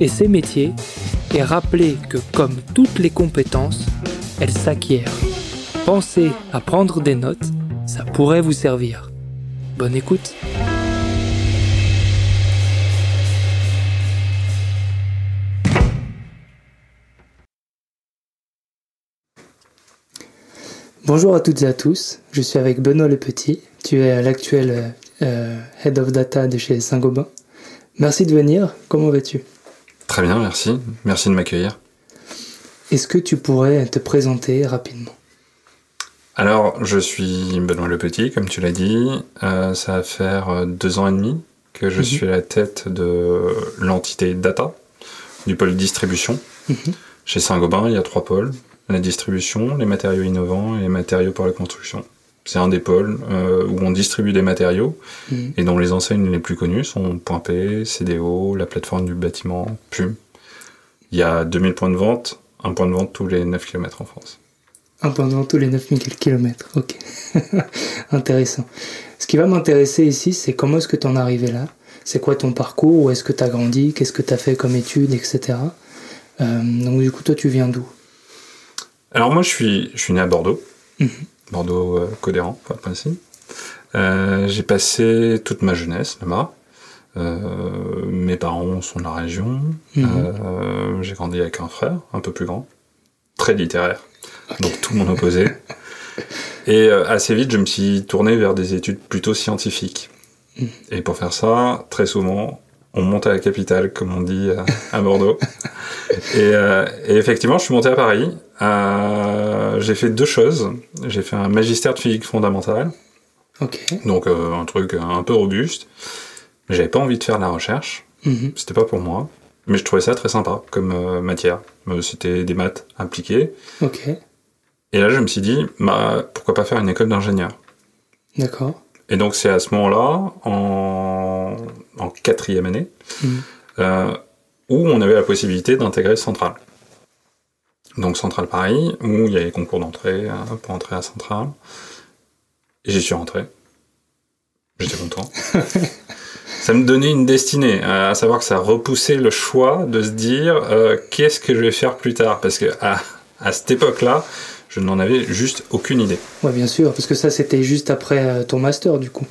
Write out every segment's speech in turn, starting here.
et ses métiers et rappeler que comme toutes les compétences, elles s'acquièrent. Pensez à prendre des notes, ça pourrait vous servir. Bonne écoute. Bonjour à toutes et à tous, je suis avec Benoît Le Petit, tu es l'actuel euh, Head of Data de chez Saint-Gobain. Merci de venir, comment vas-tu? Très bien, merci. Merci de m'accueillir. Est-ce que tu pourrais te présenter rapidement? Alors, je suis Benoît Le Petit, comme tu l'as dit. Euh, ça va faire euh, deux ans et demi que je mhm. suis à la tête de l'entité data, du pôle distribution. Mhm. Chez Saint-Gobain, il y a trois pôles. La distribution, les matériaux innovants et les matériaux pour la construction. C'est un des pôles euh, où on distribue des matériaux mhm. et dont les enseignes les plus connues sont Point P, CDO, la plateforme du bâtiment, PUM. Il y a 2000 points de vente, un point de vente tous les 9 km en France. Un point de vente tous les 9000 km, ok. Intéressant. Ce qui va m'intéresser ici, c'est comment est-ce que tu en es arrivé là? C'est quoi ton parcours? Où est-ce que tu as grandi? Qu'est-ce que tu as fait comme études, etc. Euh, donc du coup, toi, tu viens d'où? Alors moi, je suis, je suis né à Bordeaux. Mhm. Bordeaux euh, Codéran, pour être euh, j'ai passé toute ma jeunesse là-bas. Euh, mes parents sont de la région. Mhm. j'ai grandi avec un frère, un peu plus grand, très littéraire, donc tout mon opposé. Et assez vite, je me suis tourné vers des études plutôt scientifiques. Mhm. Et pour faire ça, très souvent, on monte à la capitale, comme on dit à, Bordeaux. et, effectivement, je suis monté à Paris euh, j'ai fait deux choses. J'ai fait un magistère de physique fondamentale. Donc euh, un truc un peu robuste. Mais j'avais pas envie de faire de la recherche. Mhm. C'était pas pour moi. Mais je trouvais ça très sympa comme euh, matière. C'était des maths appliquées. Et là, je me suis dit, bah, pourquoi pas faire une école d'ingénieur? D'accord. Et donc, c'est à ce moment-là, en, en quatrième année, mhm. où on avait la possibilité d'intégrer Centrale donc Centrale Paris, où il y a les concours d'entrée hein, pour entrer à Centrale. Et j'y suis rentré. J'étais content. ça me donnait une destinée, à savoir que ça repoussait le choix de se dire euh, qu'est-ce que je vais faire plus tard, parce que à, à cette époque-là, je n'en avais juste aucune idée. Ouais, bien sûr, parce que ça c'était juste après euh, ton master du coup.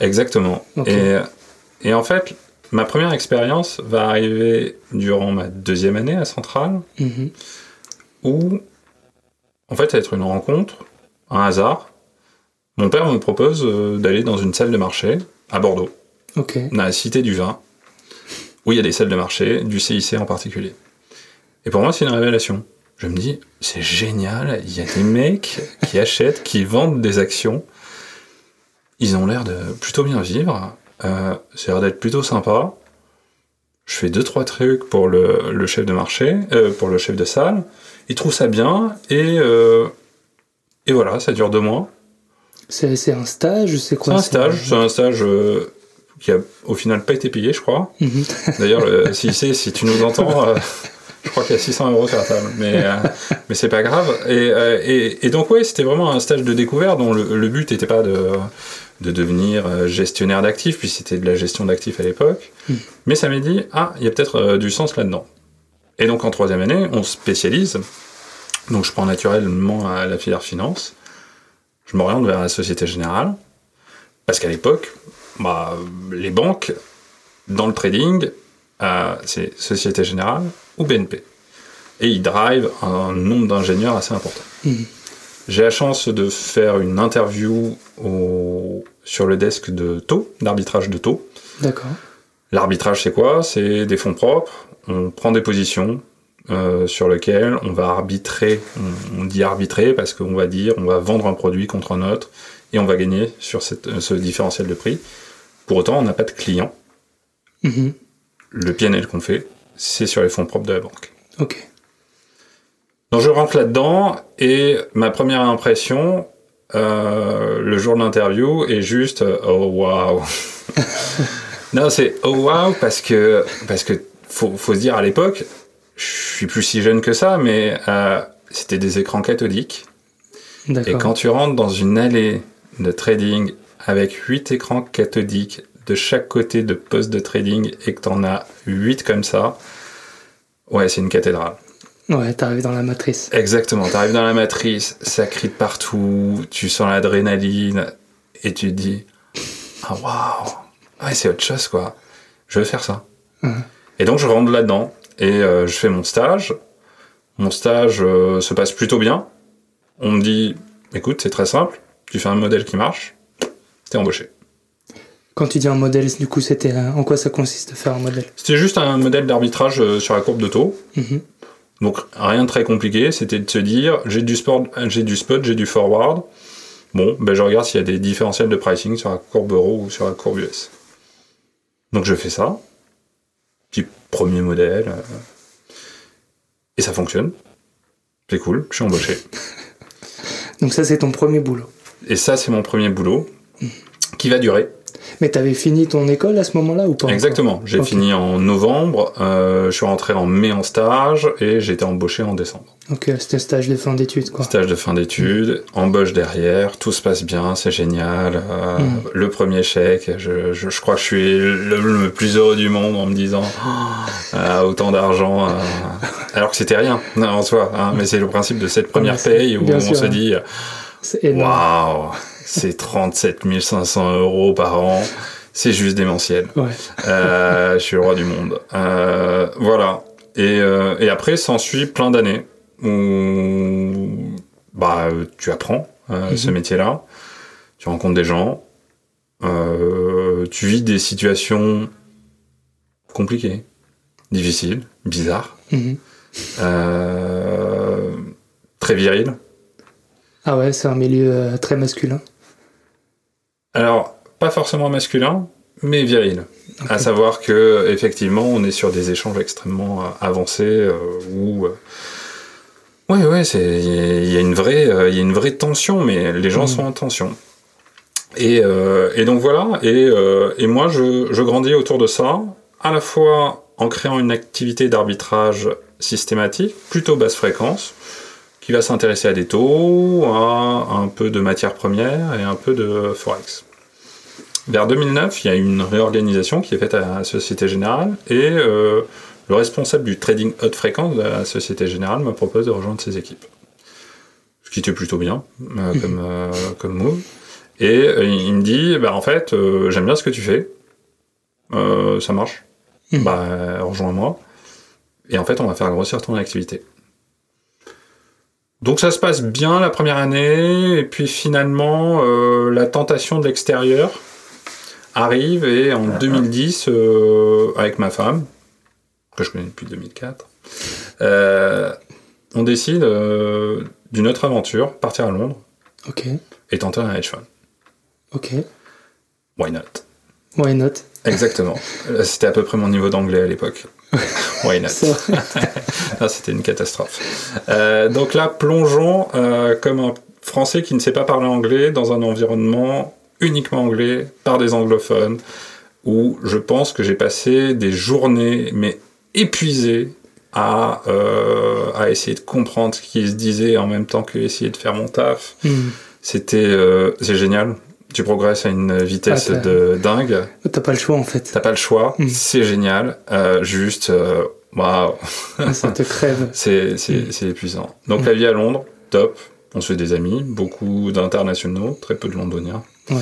Exactement. Et, et, en fait, ma première expérience va arriver durant ma deuxième année à Centrale. Mm-hmm où, en fait, ça va être une rencontre, un hasard. Mon père me propose euh, d'aller dans une salle de marché à Bordeaux, dans la Cité du Vin, où il y a des salles de marché, du CIC en particulier. Et pour moi, c'est une révélation. Je me dis, c'est génial, il y a des mecs qui achètent, qui vendent des actions. Ils ont l'air de plutôt bien vivre. Euh, ça a l'air d'être plutôt sympa. Je fais deux trois trucs pour le, chef de marché, euh, pour le chef de salle il trouve ça bien et, euh, et voilà, ça dure deux mois. C'est un stage C'est quoi C'est un stage, c'est un stage euh, qui a au final pas été payé, je crois. Mhm. D'ailleurs, si, si tu nous entends, je crois qu'il y a 600 euros sur la table, mais, mais c'est pas grave. Et, et, et donc, ouais, c'était vraiment un stage de découverte dont le, but n'était pas de, de devenir gestionnaire d'actifs, puis c'était de la gestion d'actifs à l'époque. Mhm. Mais ça m'a dit, ah, il y a peut-être du sens là-dedans. Et donc en troisième année, on spécialise. Donc je prends naturellement à la filière finance. Je m'oriente vers la Société Générale. Parce qu'à l'époque, bah, les banques, dans le trading, euh, c'est Société Générale ou BNP. et il drive un nombre d'ingénieurs assez important. Mhm. J'ai la chance de faire une interview au- sur le desk de taux, d'arbitrage de taux. D'accord. L'arbitrage, c'est quoi? C'est des fonds propres, on prend des positions euh, sur lesquelles on va arbitrer, on, on dit arbitrer parce qu'on va dire on va vendre un produit contre un autre et on va gagner sur cette- euh, ce différentiel de prix. Pour autant, on n'a pas de client. Mhm. Le PNL qu'on fait, c'est sur les fonds propres de la banque. Ok. Donc je rentre là-dedans et ma première impression, euh, le jour de l'interview, est juste euh, oh waouh. non, c'est oh waouh parce que parce que faut, faut se dire à l'époque, je suis plus si jeune que ça, mais euh, c'était des écrans cathodiques. Et quand tu rentres dans une allée de trading avec huit écrans cathodiques de chaque côté de poste de trading et que t'en as huit comme ça, ouais, c'est une cathédrale. Ouais, t'arrives dans la matrice. Exactement, t'arrives dans la matrice, ça crie de partout, tu sens l'adrénaline et tu te dis Ah waouh, ouais, c'est autre chose quoi, je veux faire ça. Et donc je rentre là-dedans et euh, je fais mon stage. Mon stage euh, se passe plutôt bien. On me dit Écoute, c'est très simple, tu fais un modèle qui marche, t'es embauché. Quand tu dis un modèle, du coup, c'était en quoi ça consiste de faire un modèle C'était juste un modèle d'arbitrage euh, sur la courbe de taux. Mhm. Donc rien de très compliqué, c'était de se dire j'ai du sport, j'ai du spot, j'ai du forward. Bon, ben je regarde s'il y a des différentiels de pricing sur la courbe euro ou sur la courbe US. Donc je fais ça. Petit premier modèle. euh, Et ça fonctionne. C'est cool, je suis embauché. Donc ça, c'est ton premier boulot. Et ça, c'est mon premier boulot qui va durer. Mais t'avais fini ton école à ce moment-là ou pas Exactement. J'ai fini en novembre, euh, je suis rentré en mai en stage et j'ai été embauché en décembre. Ok, c'était stage de fin d'études, quoi. Stage de fin d'études, embauche derrière, tout se passe bien, c'est génial. euh, Mm. Le premier chèque, je, je, je crois que je suis le, le plus heureux du monde en me disant Oh, euh, autant d'argent, euh, alors que c'était rien en soi. hein, mais c'est le principe de cette première mais c'est- paye où bien on sûr, se hein. dit waouh, c'est 37 500 euros par an, c'est juste démentiel. Ouais. Euh, je suis le roi du monde. Euh, voilà. Et, euh, et après, s'ensuit plein d'années où bah, tu apprends Mhm. ce métier-là, tu rencontres des gens, tu vis des situations compliquées, difficiles, bizarres, Mhm. très viriles. Ah ouais, c'est un milieu très masculin. Alors, pas forcément masculin, mais viril. À savoir que effectivement, on est sur des échanges extrêmement euh, avancés euh, où euh, ouais ouais, c'est il y a une vraie euh, il y a une vraie tension, mais les gens Mhm. sont en tension. Et, euh, et donc voilà. Et, et moi, je, je grandis autour de ça, à la fois en créant une activité d'arbitrage systématique, plutôt basse fréquence, qui va s'intéresser à des taux, à un peu de matières premières et un peu de forex. Vers 2009, il y a eu une réorganisation qui est faite à la Société Générale et euh, le responsable du trading haute fréquence de la Société Générale me propose de rejoindre ses équipes. Ce qui était plutôt bien euh, comme, euh, comme move. Et euh, il me dit, bah, en fait, euh, j'aime bien ce que tu fais, Euh, ça marche, Mhm. bah, rejoins-moi. Et en fait, on va faire grossir ton activité. Donc ça se passe bien la première année, et puis finalement, euh, la tentation de l'extérieur arrive, et en 2010, euh, avec ma femme, que je connais depuis 2004, euh, on décide d'une autre aventure, partir à Londres et tenter un hedge fund. ok. Why not? Why not? Exactement. C'était à peu près mon niveau d'anglais à l'époque. Why not? C'était une catastrophe. Euh, donc là, plongeons euh, comme un Français qui ne sait pas parler anglais dans un environnement uniquement anglais par des anglophones, où je pense que j'ai passé des journées, mais épuisées, à, euh, à essayer de comprendre ce qui se disait en même temps que essayer de faire mon taf. Hmm. C'était c'est génial. Tu progresses à une vitesse Ah, de dingue. T'as pas le choix en fait. T'as pas le choix. Mm. C'est génial. Euh, juste, euh, waouh. Ça te crève. C'est Mm. c'est épuisant. Donc la vie à Londres, top. On se fait des amis, beaucoup d'internationaux, très peu de londoniens. Ouais.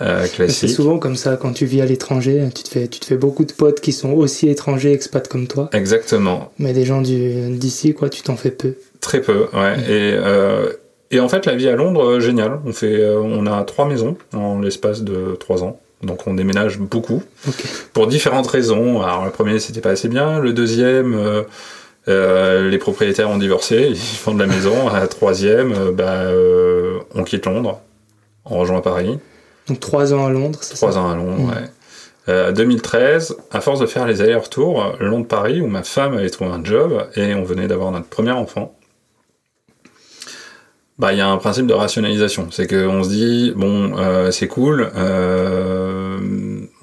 Euh, C'est souvent comme ça quand tu vis à l'étranger, tu te fais tu te fais beaucoup de potes qui sont aussi étrangers expats comme toi, Exactement. mais des gens du d'ici quoi, tu t'en fais peu. Très peu, ouais. Mhm. Et, euh, et en fait, la vie à Londres, euh, génial. On fait, euh, on a trois maisons en l'espace de trois ans. Donc on déménage beaucoup Ok. pour différentes raisons. Alors le premier, c'était pas assez bien. Le deuxième, euh, euh, les propriétaires ont divorcé, ils vendent la maison. La troisième, euh, bah, euh, on quitte Londres, on rejoint Paris. Donc trois ans à Londres, c'est ça Trois ans à Londres, Mhm. ouais. Euh, 2013, à force de faire les allers-retours, Londres-Paris, où ma femme avait trouvé un job et on venait d'avoir notre premier enfant, bah il y a un principe de rationalisation. C'est qu'on se dit, bon, euh, c'est cool, euh,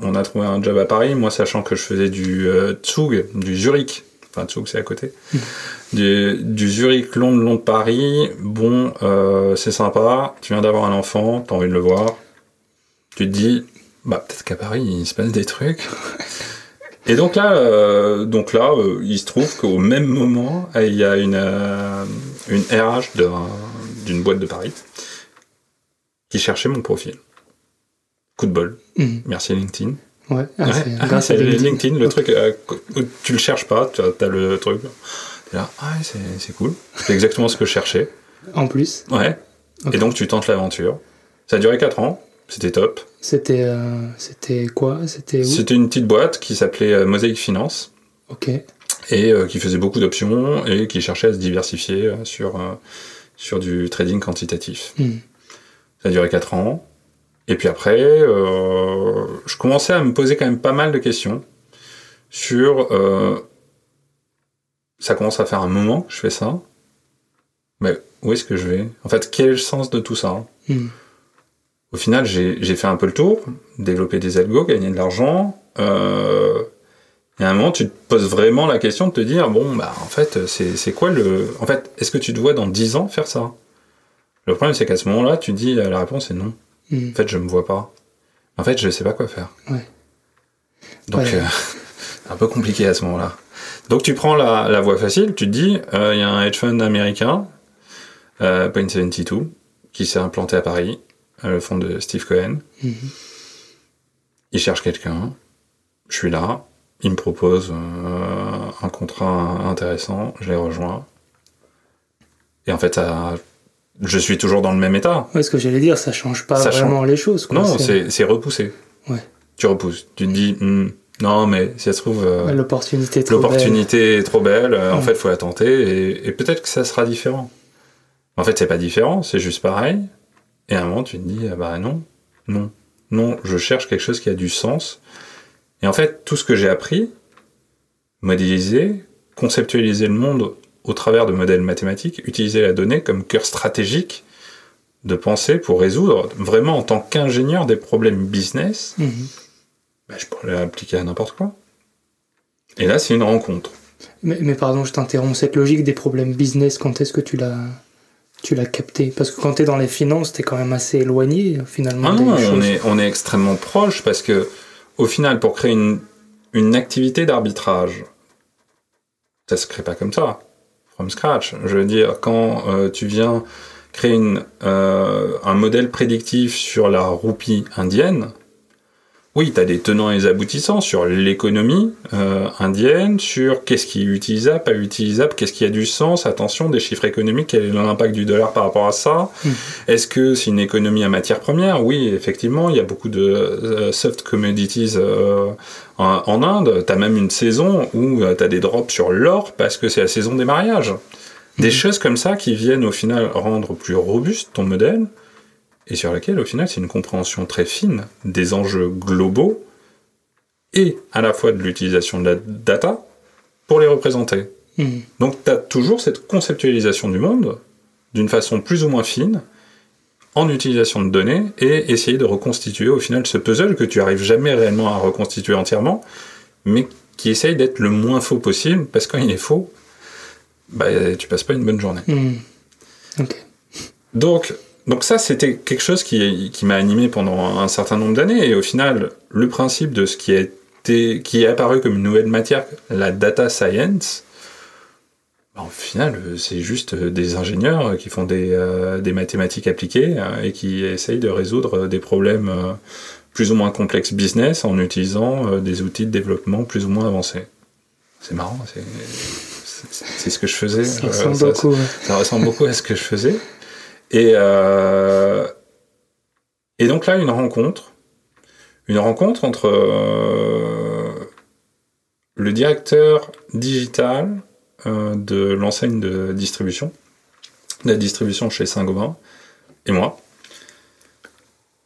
on a trouvé un job à Paris, moi sachant que je faisais du euh, Zug, du Zurich, enfin Zug c'est à côté, du, du Zurich, Londres, Londres, Paris, bon, euh, c'est sympa, tu viens d'avoir un enfant, t'as envie de le voir, tu te dis, bah peut-être qu'à Paris il se passe des trucs. Et donc là, euh, donc là, euh, il se trouve qu'au même moment, il y a une euh, une RH d'un- d'une boîte de Paris qui cherchait mon profil. Coup de bol. Mhm. Merci LinkedIn. Ouais, ah, Ouais, ah, grâce c'est à LinkedIn. LinkedIn, le truc, euh, où tu le cherches pas, tu as, le truc. T'es là, ah c'est cool. C'est exactement ce que je cherchais. En plus, Ouais. Et donc tu tentes l'aventure. Ça a duré 4 ans, c'était top. c'était euh, c'était quoi? C'était une petite boîte qui s'appelait euh, Mosaic Finance Ok. et euh, qui faisait beaucoup d'options et qui cherchait à se diversifier euh, sur, euh, sur du trading quantitatif. Mhm. Ça a duré 4 ans. Et puis après, euh, je commençais à me poser quand même pas mal de questions sur... euh, ça commence à faire un moment que je fais ça. Mais où est-ce que je vais? En fait, quel est le sens de tout ça? Mhm. Au final, j'ai fait un peu le tour, développer des algos, gagner de l'argent. Euh, et à un moment, tu te poses vraiment la question de te dire, bon, bah, en fait, c'est c'est quoi le... En fait, est-ce que tu te vois dans 10 ans faire ça? Le problème, c'est qu'à ce moment-là, tu dis, la réponse est non. Mhm. En fait, je me vois pas. En fait, je sais pas quoi faire. Ouais. Donc, Ouais. euh, un peu compliqué à ce moment-là. Donc, tu prends la, la voie facile, tu te dis, euh, il y a un hedge fund américain, euh, Point72, qui s'est implanté à Paris, euh, le fonds de Steve Cohen. Mhm. Il cherche quelqu'un, je suis là, il me propose euh, un contrat intéressant, je les rejoins. Et en fait, ça- je suis toujours dans le même état. Ouais, ce que j'allais dire, ça change pas Ça vraiment les choses. Quoi. Non, c'est repoussé. Ouais. Tu repousses. Tu te dis, Hmm, non, mais si ça se trouve, euh, l'opportunité est trop belle. l'opportunité est trop belle, euh, en fait, il faut la tenter, et, et peut-être que ça sera différent. En fait, c'est pas différent, c'est juste pareil. Et à un moment, tu te dis, ah bah non, non, non, je cherche quelque chose qui a du sens. Et en fait, tout ce que j'ai appris, modéliser, conceptualiser le monde au travers de modèles mathématiques, utiliser la donnée comme cœur stratégique de pensée pour résoudre vraiment en tant qu'ingénieur des problèmes business, bah, je pourrais l'appliquer à n'importe quoi. Et là, c'est une rencontre. Mais, mais pardon, je t'interromps. Cette logique des problèmes business, quand est-ce que tu l'as tu l'as capté Parce que quand t'es dans les finances, t'es quand même assez éloigné finalement Ah des non, on est, on est extrêmement proche parce que, au final, pour créer une, activité d'arbitrage, ça se crée pas comme ça, from scratch. Je veux dire, quand euh, tu viens créer euh, un modèle prédictif sur la roupie indienne, oui, tu as des tenants et des aboutissants sur l'économie euh, indienne, sur qu'est-ce qui est utilisable, pas utilisable, qu'est-ce qui a du sens, attention, des chiffres économiques, quel est l'impact du dollar par rapport à ça. Mhm. Est-ce que c'est une économie à matière première? Oui, effectivement, il y a beaucoup de euh, soft commodities euh, en, en Inde. Tu as même une saison où tu as des drops sur l'or parce que c'est la saison des mariages. Des Mhm. choses comme ça qui viennent au final rendre plus robuste ton modèle et sur laquelle au final c'est une compréhension très fine des enjeux globaux et à la fois de l'utilisation de la data pour les représenter. Mhm. Donc tu as toujours cette conceptualisation du monde d'une façon plus ou moins fine en utilisation de données et essayer de reconstituer au final ce puzzle que tu arrives jamais réellement à reconstituer entièrement, mais qui essaye d'être le moins faux possible parce que quand il est faux, bah, tu passes pas une bonne journée. Ok. Donc, donc ça, c'était quelque chose qui, qui m'a animé pendant un certain nombre d'années. Et au final, le principe de ce qui a été, qui est apparu comme une nouvelle matière, la data science, bah, au final, c'est juste des ingénieurs qui font des, des mathématiques appliquées et qui essayent de résoudre des problèmes plus ou moins complexes business en utilisant des outils de développement plus ou moins avancés. C'est marrant, c'est ce que je faisais. Ça ressemble, beaucoup, ça ressemble beaucoup à ce que je faisais. Et, euh, et donc là, une rencontre, une rencontre entre euh, le directeur digital euh, de l'enseigne de distribution, de la distribution chez Saint-Gobain, et moi.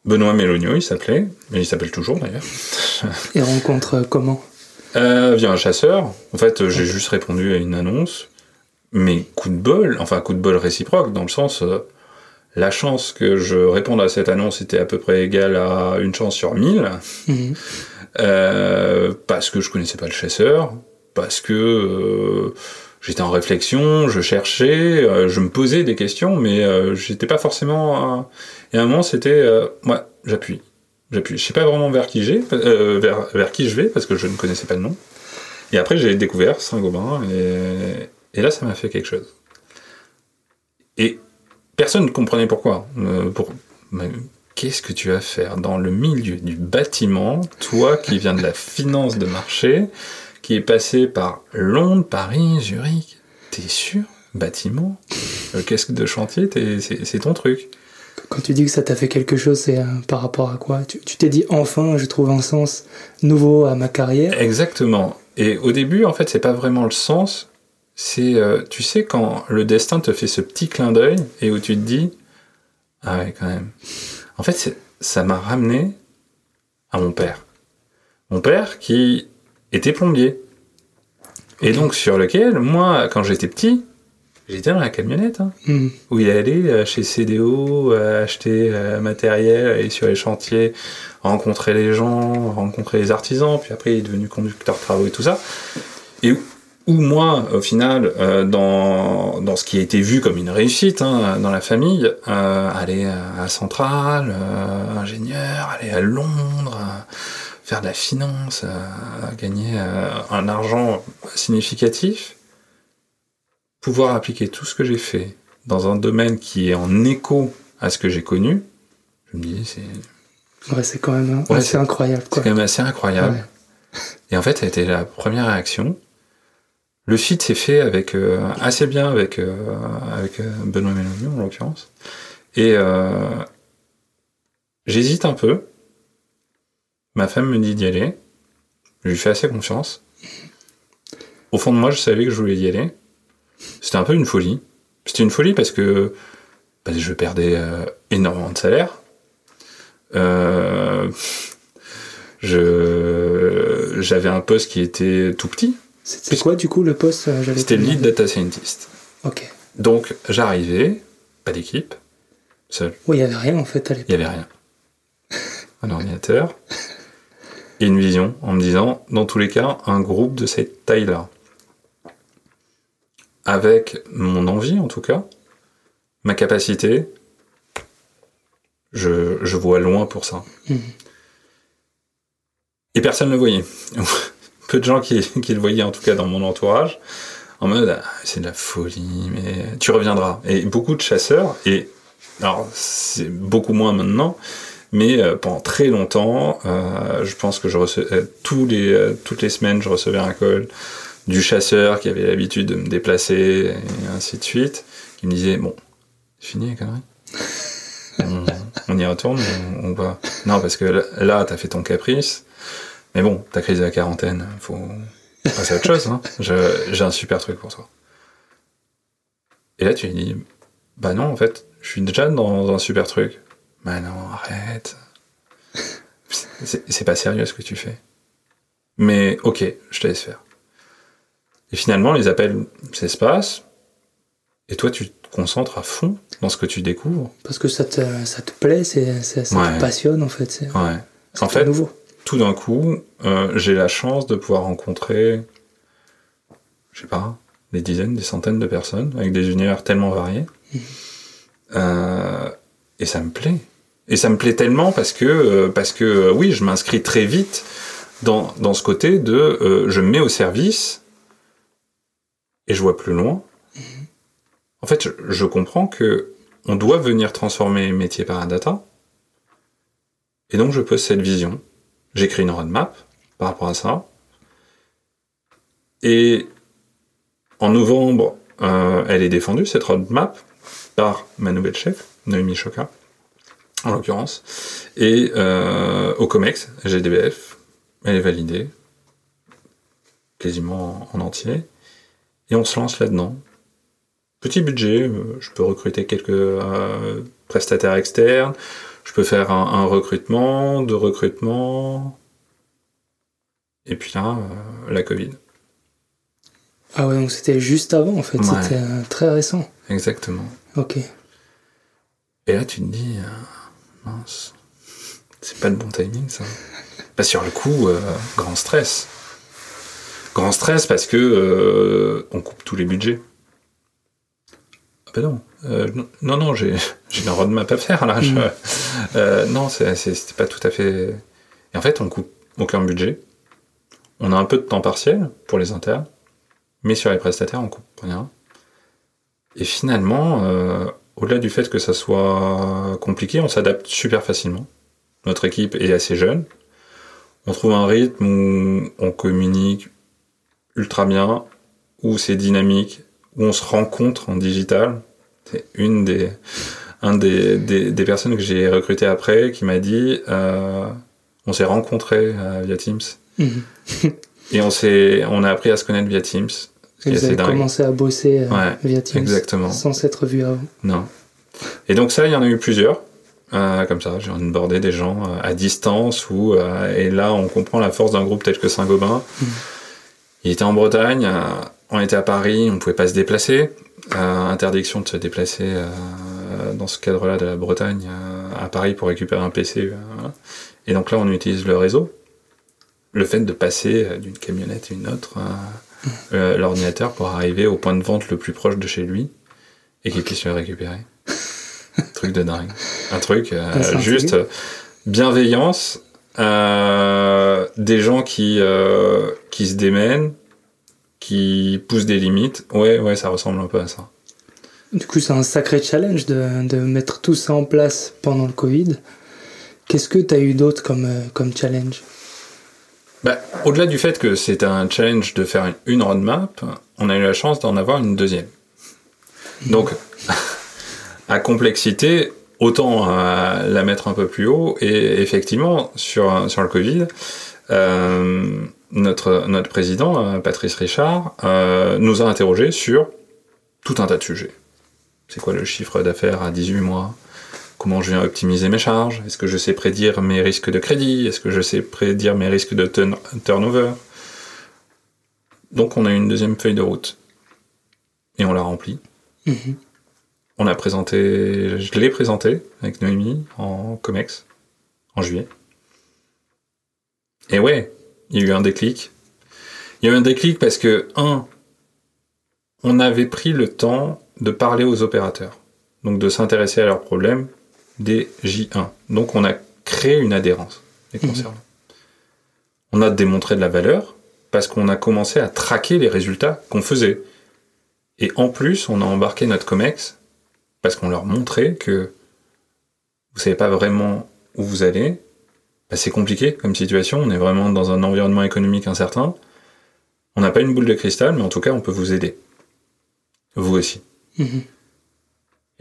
Benoît Mélonio, il s'appelait, mais il s'appelle toujours d'ailleurs. Et rencontre comment? Via un chasseur. En fait, j'ai juste répondu à une annonce, mais coup de bol, enfin coup de bol réciproque, dans le sens, la chance que je réponde à cette annonce était à peu près égale à une chance sur mille, mhm. euh, parce que je connaissais pas le chasseur, parce que euh, j'étais en réflexion, je cherchais, euh, je me posais des questions, mais j'étais pas forcément. Et à un moment, c'était, ouais, j'appuie, j'appuie. Je sais pas vraiment vers qui j'ai, vers, vers qui je vais, parce que je ne connaissais pas le nom. Et après, j'ai découvert Saint-Gobain, et, et là, ça m'a fait quelque chose. Et Personne ne comprenait pourquoi. Euh, pour... Qu'est-ce que tu vas faire dans le milieu du bâtiment, toi qui viens de la finance de marché, qui est passé par Londres, Paris, Zurich T'es sûr? Bâtiment? Euh, Qu'est-ce que de chantier? C'est ton truc. Quand tu dis que ça t'a fait quelque chose, c'est euh, par rapport à quoi? Tu t'es dit enfin, je trouve un sens nouveau à ma carrière Exactement. Et au début, en fait, c'est pas vraiment le sens, c'est, euh, tu sais, quand le destin te fait ce petit clin d'œil et où tu te dis, ah ouais, quand même. En fait, ça m'a ramené à mon père. Mon père qui était plombier. Et donc, sur lequel, moi, quand j'étais petit, j'étais dans la camionnette, hein, hmm. où il allait euh, chez CDO, euh, acheter matériel, aller sur les chantiers, rencontrer les gens, rencontrer les artisans, puis après il est devenu conducteur de travaux et tout ça. Et ou moi, au final, euh, dans, dans ce qui a été vu comme une réussite hein, dans la famille, euh, aller à Centrale, euh, ingénieur, aller à Londres, faire de la finance, gagner un argent significatif, pouvoir appliquer tout ce que j'ai fait dans un domaine qui est en écho à ce que j'ai connu, je me dis, c'est... Ouais, c'est quand même assez incroyable. C'est quand même assez incroyable. Et en fait, ça a été la première réaction le fit s'est fait avec euh, assez bien avec euh, euh, Benoît Mélanie en l'occurrence. Et j'hésite un peu. Ma femme me dit d'y aller. Je lui fais assez confiance. Au fond de moi, je savais que je voulais y aller. C'était un peu une folie. C'était une folie parce que bah, je perdais énormément de salaire. j'avais un poste qui était tout petit c'était quoi du coup le poste euh, C'était lead data scientist. Ok. Donc j'arrivais, pas d'équipe, seul. Oui, il n'y avait rien en fait à l'époque. Il n'y avait rien. Un ordinateur et une vision en me disant, dans tous les cas, un groupe de cette taille-là. Avec mon envie en tout cas, ma capacité, je, je vois loin pour ça. Mhm. Et personne ne le voyait peu de gens qui, qui, le voyaient en tout cas dans mon entourage, en mode ah, c'est de la folie, mais tu reviendras. Et beaucoup de chasseurs, et alors c'est beaucoup moins maintenant, mais euh, pendant très longtemps, euh, je pense que je recevais euh, tous les, toutes les semaines, je recevais un call du chasseur qui avait l'habitude de me déplacer et ainsi de suite, qui me disait bon, fini quand même. on, y retourne, on, on va. Non, parce que là, là t'as fait ton caprice mais bon, ta crise de la quarantaine, faut passer à autre chose. Hein. J'ai un super truc pour toi. Et là, tu lui dis, bah non, en fait, je suis déjà dans un super truc. Bah non, arrête. C'est pas sérieux ce que tu fais. Mais ok, je te laisse faire. Et finalement, les appels s'espacent. Et toi, tu te concentres à fond dans ce que tu découvres. Parce que ça te, ça te plaît, ça te passionne en fait. Ouais. En fait, nouveau tout d'un coup, euh, j'ai la chance de pouvoir rencontrer, je sais pas, des dizaines, des centaines de personnes avec des univers tellement variés. Mhm. Euh, et ça me plaît. Et ça me plaît tellement parce que, euh, parce que oui, je m'inscris très vite dans, dans ce côté de je me mets au service et je vois plus loin. en fait, je, je comprends que on doit venir transformer métier par la data. Et donc, je pose cette vision. J'écris une roadmap par rapport à ça. Et en novembre, euh, elle est défendue, cette roadmap, par ma nouvelle chef, Noémie Choka, en l'occurrence. Et euh, au COMEX, GDBF, elle est validée, quasiment en entier. Et on se lance là-dedans. Petit budget, euh, je peux recruter quelques prestataires externes, je peux faire un, un, recrutement, deux recrutements. Et puis là, euh, la Covid. Ah ouais, donc c'était juste avant en fait, Ouais. c'était euh, très récent. Exactement. Ok. Et là, tu te dis, euh, mince, c'est pas le bon timing ça. Bah, sur le coup, grand stress. Grand stress parce que on coupe tous les budgets. Ah bah non, Euh, non, non, j'ai une roadmap à faire là. je- Mm. euh, non, c'était pas tout à fait. Et en fait, on coupe aucun budget. On a un peu de temps partiel pour les internes, mais sur les prestataires, on coupe rien. Et finalement, euh, au-delà du fait que ça soit compliqué, on s'adapte super facilement. Notre équipe est assez jeune. On trouve un rythme où on communique ultra bien, où c'est dynamique, où on se rencontre en digital. C'est une des, un des, des, des personnes que j'ai recrutées après qui m'a dit, euh, on s'est rencontrés euh, via Teams Mhm. et on s'est, on a appris à se connaître via Teams. Et vous avez commencé à bosser euh, Ouais, via Teams exactement. sans s'être vu avant. Non. Et donc ça, il y en a eu plusieurs. Euh, comme ça, j'ai onboardé des gens euh, à distance ou et là on comprend la force d'un groupe tel que Saint-Gobain. Mhm. Il était en Bretagne, on était à Paris, on pouvait pas se déplacer. Euh, interdiction de se déplacer euh, dans ce cadre-là de la Bretagne euh, à Paris pour récupérer un PC. euh, voilà. Et donc là, on utilise le réseau. Le fait de passer d'une camionnette à une autre, l'ordinateur pour arriver au point de vente le plus proche de chez lui et qu'il puisse le récupérer. truc de dingue. Un truc euh, Ah, juste bienveillance, euh, des gens qui euh, qui se démènent, qui poussent des limites. Ouais, ouais, ça ressemble un peu à ça. Du coup, c'est un sacré challenge de, de mettre tout ça en place pendant le Covid. Qu'est-ce que tu as eu d'autre comme, euh, comme challenge? Bah, au-delà du fait que c'était un challenge de faire une, une roadmap, on a eu la chance d'en avoir une deuxième. Donc, à complexité, autant euh, la mettre un peu plus haut. Et effectivement, sur, sur le Covid, euh, notre, notre président, euh, Patrice Richard, euh, nous a interrogés sur tout un tas de sujets. C'est quoi le chiffre d'affaires à 18 mois? Comment je viens optimiser mes charges? Est-ce que je sais prédire mes risques de crédit? Est-ce que je sais prédire mes risques de turn- turnover? Donc on a une deuxième feuille de route. Et on l'a remplie. Mhm. On a présenté, je l'ai présenté avec Noémie en COMEX en juillet. Et ouais, il y a eu un déclic. Il y a eu un déclic parce que, un, on avait pris le temps de parler aux opérateurs, donc de s'intéresser à leurs problèmes des J1. Donc on a créé une adhérence les Mhm. On a démontré de la valeur parce qu'on a commencé à traquer les résultats qu'on faisait. Et en plus, on a embarqué notre COMEX parce qu'on leur montrait que vous savez pas vraiment où vous allez. Bah, c'est compliqué comme situation. On est vraiment dans un environnement économique incertain. On n'a pas une boule de cristal, mais en tout cas, on peut vous aider. Vous aussi. Mhm.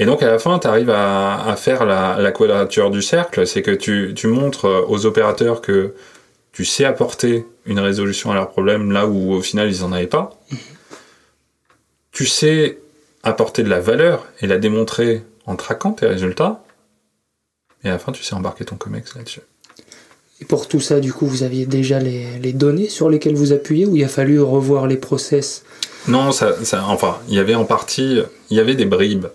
Et donc, à la fin, tu arrives à, à faire la, la quadrature du cercle. C'est que tu, tu montres aux opérateurs que tu sais apporter une résolution à leurs problèmes là où au final ils en avaient pas. Tu sais apporter de la valeur et la démontrer en traquant tes résultats. Et à la fin, tu sais embarquer ton COMEX là-dessus. Et pour tout ça, du coup, vous aviez déjà les, les données sur lesquelles vous appuyez ou il a fallu revoir les process? Non, ça, ça, enfin, il y avait en partie, il y avait des bribes,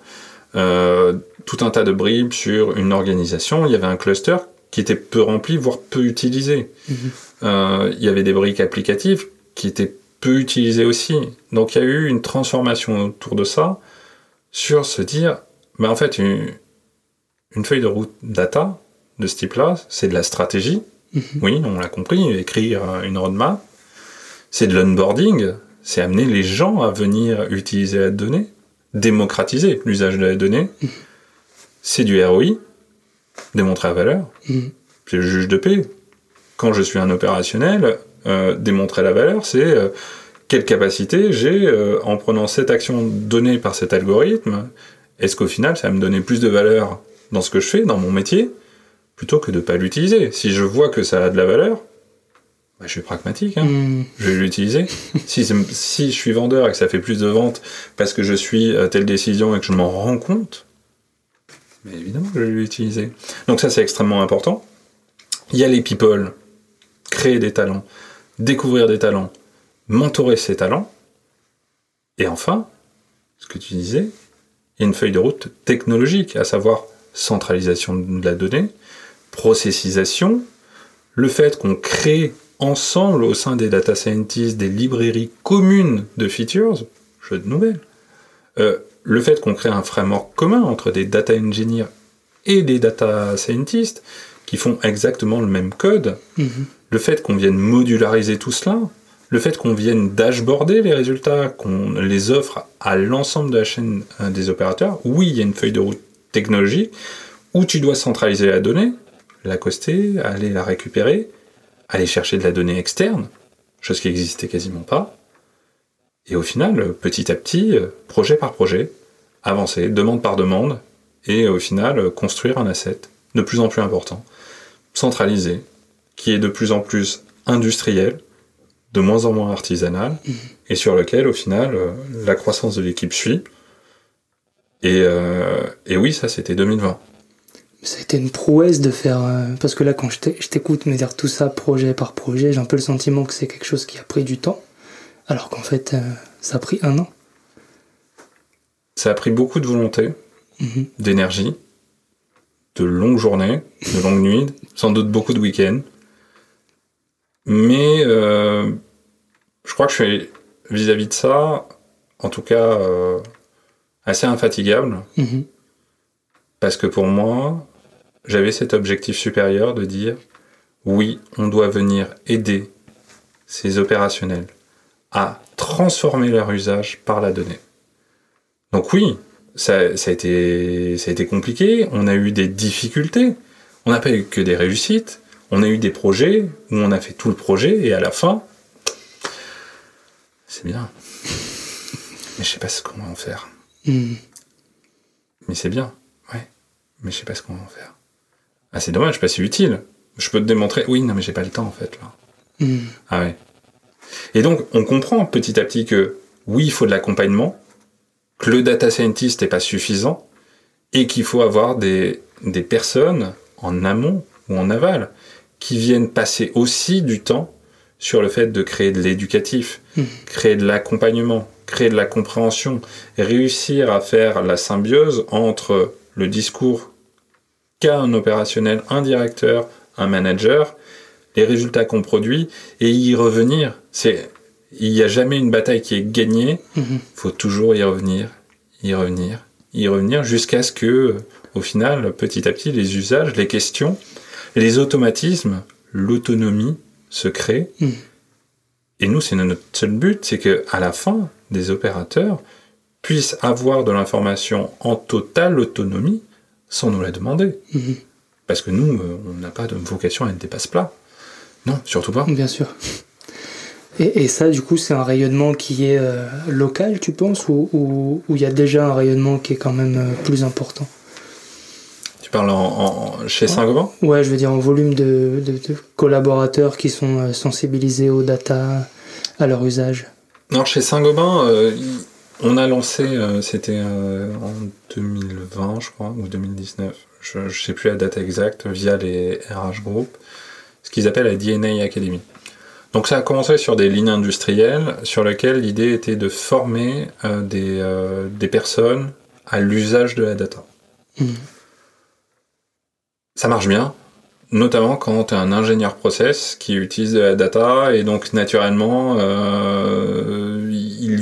euh, tout un tas de bribes sur une organisation. Il y avait un cluster qui était peu rempli, voire peu utilisé. Mhm. Euh, il y avait des briques applicatives qui étaient peu utilisées aussi. Donc il y a eu une transformation autour de ça sur se dire, bah en fait, une, une feuille de route data de ce type-là, c'est de la stratégie. Mhm. Oui, on l'a compris, écrire une roadmap, c'est de l'onboarding, c'est amener les gens à venir utiliser la donnée démocratiser l'usage de la donnée. C'est du ROI, démontrer la valeur. C'est le juge de paix. Quand je suis un opérationnel, euh, démontrer la valeur, c'est euh, quelle capacité j'ai euh, en prenant cette action donnée par cet algorithme. Est-ce qu'au final, ça va me donner plus de valeur dans ce que je fais, dans mon métier, plutôt que de pas l'utiliser Si je vois que ça a de la valeur, bah, je suis pragmatique, hein. Mm. je vais l'utiliser. si, je suis vendeur et que ça fait plus de ventes parce que je suis à telle décision et que je m'en rends compte, mais évidemment que je vais l'utiliser. Donc ça, c'est extrêmement important. Il y a les people, créer des talents, découvrir des talents, mentorer ces talents. Et enfin, ce que tu disais, il y a une feuille de route technologique, à savoir centralisation de la donnée, processisation, le fait qu'on crée ensemble au sein des data scientists des librairies communes de features, jeu de nouvelles, euh, le fait qu'on crée un framework commun entre des data engineers et des data scientists qui font exactement le même code, Mhm. le fait qu'on vienne modulariser tout cela, le fait qu'on vienne dashboarder les résultats, qu'on les offre à l'ensemble de la chaîne euh, des opérateurs, oui, il y a une feuille de route technologique où tu dois centraliser la donnée, l'accoster, aller la récupérer, aller chercher de la donnée externe, chose qui n'existait quasiment pas. Et au final, petit à petit, euh, projet par projet, avancer, demande par demande, et au final, euh, construire un asset de plus en plus important, centralisé, qui est de plus en plus industriel, de moins en moins artisanal, et sur lequel, au final, euh, la croissance de l'équipe suit. Et, euh, et oui, ça, c'était 2020. Ça a été une prouesse de faire. euh, parce que là, quand je t'écoute me dire tout ça projet par projet, j'ai un peu le sentiment que c'est quelque chose qui a pris du temps. Alors qu'en fait, euh, ça a pris un an. Ça a pris beaucoup de volonté, Mhm. d'énergie, de longues journées, de longues nuits, sans doute beaucoup de week-ends. Mais euh, je crois que je suis vis-à-vis de ça, en tout cas, assez infatigable. Mhm. Parce que pour moi, j'avais cet objectif supérieur de dire oui, on doit venir aider ces opérationnels à transformer leur usage par la donnée. Donc oui, ça, ça a été, ça a été compliqué, on a eu des difficultés, on n'a pas eu que des réussites, on a eu des projets où on a fait tout le projet et à la fin, c'est bien. Mais je sais pas ce qu'on va en faire. Mhm. Mais c'est bien, ouais. Mais je sais pas ce qu'on va en faire. Ah, c'est dommage, pas si utile. Je peux te démontrer. Oui, non, mais j'ai pas le temps, en fait, là. Mhm. Ah ouais. Et donc, on comprend petit à petit que, oui, il faut de l'accompagnement, que le data scientist n'est pas suffisant, et qu'il faut avoir des, des personnes en amont ou en aval qui viennent passer aussi du temps sur le fait de créer de l'éducatif, Mhm. créer de l'accompagnement, créer de la compréhension, réussir à faire la symbiose entre le discours un opérationnel, un directeur, un manager, les résultats qu'on produit, et y revenir. C'est, il n'y a jamais une bataille qui est gagnée, Mhm. faut toujours y revenir, y revenir, y revenir, jusqu'à ce que, au final, petit à petit, les usages, les questions, les automatismes, l'autonomie se créent. Mhm. Et nous, c'est notre seul but, c'est que à la fin, des opérateurs puissent avoir de l'information en totale autonomie sans nous la demander. Mhm. Parce que nous, euh, on n'a pas de vocation à être des passe-plats. Non, surtout pas. Bien sûr. Et, et ça, du coup, c'est un rayonnement qui est euh, local, tu penses, ou il y a déjà un rayonnement qui est quand même euh, plus important? Tu parles en, en- chez Saint-Gobain? Ouais, je veux dire en volume de, de- de collaborateurs qui sont euh, sensibilisés aux data, à leur usage. Non, chez Saint-Gobain, on a lancé, euh, c'était euh, en 2020, je crois, ou 2019, je ne sais plus la date exacte, via les RH Group, ce qu'ils appellent la DNA Academy. Donc ça a commencé sur des lignes industrielles sur lesquelles l'idée était de former euh, des, des personnes à l'usage de la data. Mhm. Ça marche bien, notamment quand tu es un ingénieur process qui utilise de la data et donc naturellement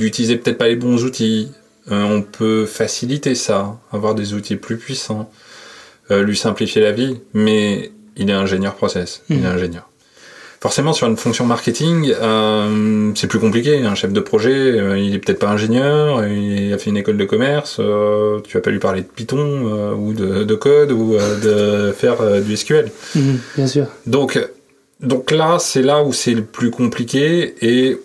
il n'utilisait peut-être pas les bons outils. Euh, on peut faciliter ça, avoir des outils plus puissants, euh, lui simplifier la vie, mais il est ingénieur process, il est Mhm. ingénieur. Forcément, sur une fonction marketing, euh, c'est plus compliqué. Un chef de projet, il est peut-être pas ingénieur, il a fait une école de commerce, tu vas pas lui parler de Python ou de, de code ou de faire du SQL. Mhm, bien sûr. Donc, donc là, c'est là où c'est le plus compliqué et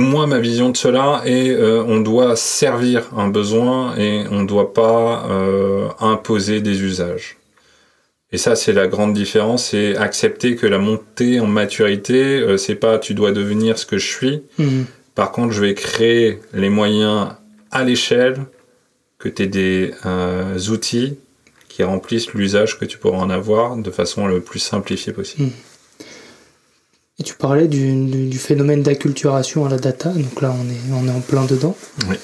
moi, ma vision de cela est euh, on doit servir un besoin et on ne doit pas euh, imposer des usages. Et ça, c'est la grande différence, c'est accepter que la montée en maturité, euh, c'est pas tu dois devenir ce que je suis. Mhm. Par contre, je vais créer les moyens à l'échelle que tu aies des outils qui remplissent l'usage que tu pourras en avoir de façon le plus simplifiée possible. Et tu parlais du, du- du phénomème d'acculturation à la data, donc là on est, on est en plein dedans. Oui.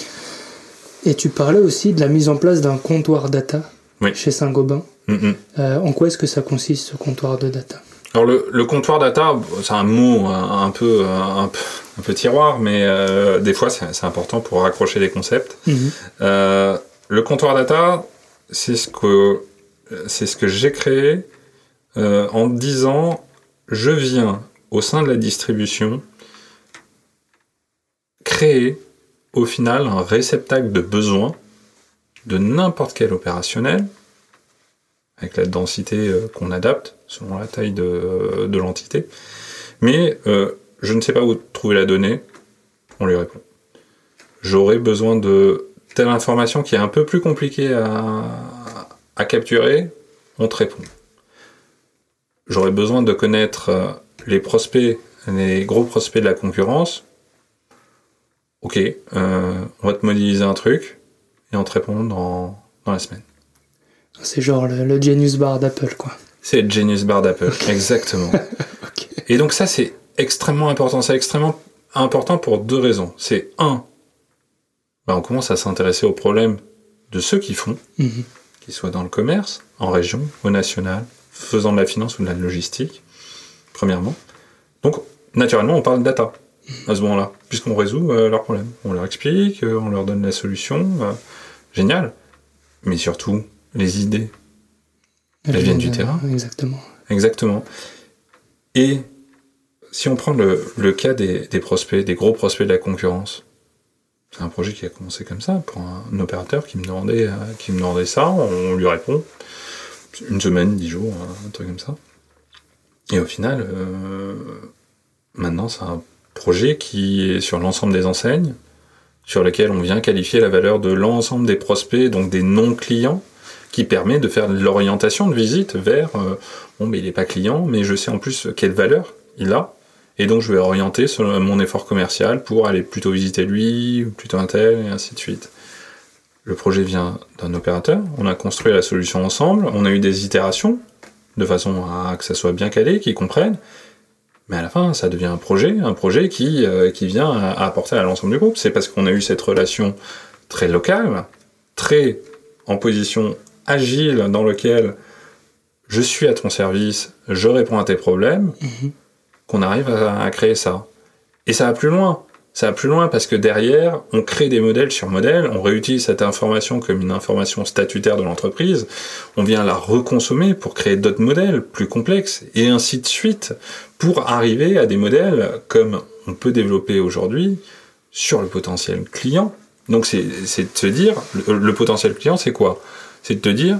Et tu parlais aussi de la mise en place d'un comptoir data Oui. chez Saint-Gobain. Euh, en quoi est-ce que ça consiste ce comptoir de data? Alors le, le comptoir data, c'est un mot un, un peu un, peu un peu tiroir, mais euh, des fois c'est important pour raccrocher des concepts. Mhm. Euh, le comptoir data, c'est ce que c'est ce que j'ai créé en disant je viens au sein de la distribution créer au final un réceptacle de besoins de n'importe quel opérationnel avec la densité euh, qu'on adapte selon la taille de, de l'entité. Mais euh, je ne sais pas où trouver la donnée, on lui répond. J'aurais besoin de telle information qui est un peu plus compliquée à, à capturer, on te répond. J'aurais besoin de connaître euh, les prospects, les gros prospects de la concurrence. Ok, euh, on va te modéliser un truc et on te répond dans, dans la semaine. C'est genre le, le Genius Bar d'Apple, quoi. C'est le Genius Bar d'Apple, exactement. Et donc ça, c'est extrêmement important. C'est extrêmement important pour deux raisons. C'est un, bah, on commence à s'intéresser aux problèmes de ceux qui font, Mhm. qu'ils soient dans le commerce, en région, au national, faisant de la finance ou de la logistique, premièrement. Donc, naturellement, on parle de data à ce moment-là, puisqu'on résout euh, leurs problèmes. On leur explique, euh, on leur donne la solution. euh, génial. Mais surtout, les idées Elles viennent du terrain. Exactement. Exactement. Et si on prend le, le cas des, des prospects, des gros prospects de la concurrence, c'est un projet qui a commencé comme ça, pour un, un opérateur qui me, demandait, qui me demandait ça, on lui répond, une semaine, dix jours, un truc comme ça. Et au final, euh, maintenant c'est un projet qui est sur l'ensemble des enseignes, sur lequel on vient qualifier la valeur de l'ensemble des prospects, donc des non-clients, qui permet de faire l'orientation de visite vers euh, bon mais il n'est pas client mais je sais en plus quelle valeur il a. Et donc je vais orienter mon effort commercial pour aller plutôt visiter lui ou plutôt un tel et ainsi de suite. Le projet vient d'un opérateur. On a construit la solution ensemble. On a eu des itérations de façon à que ça soit bien calé qu'ils comprennent mais à la fin ça devient un projet un projet qui euh, qui vient à, apporter à l'ensemble du groupe c'est parce qu'on a eu cette relation très locale très en position agile dans lequel je suis à ton service, je réponds à tes problèmes, Mhm. qu'on arrive à, à créer ça. Et ça va plus loin. Ça va plus loin parce que derrière, on crée des modèles sur modèles, on réutilise cette information comme une information statutaire de l'entreprise, on vient la reconsommer pour créer d'autres modèles plus complexes, et ainsi de suite, pour arriver à des modèles comme on peut développer aujourd'hui sur le potentiel client. Donc c'est de se dire, le, le potentiel client, c'est quoi? C'est de te dire,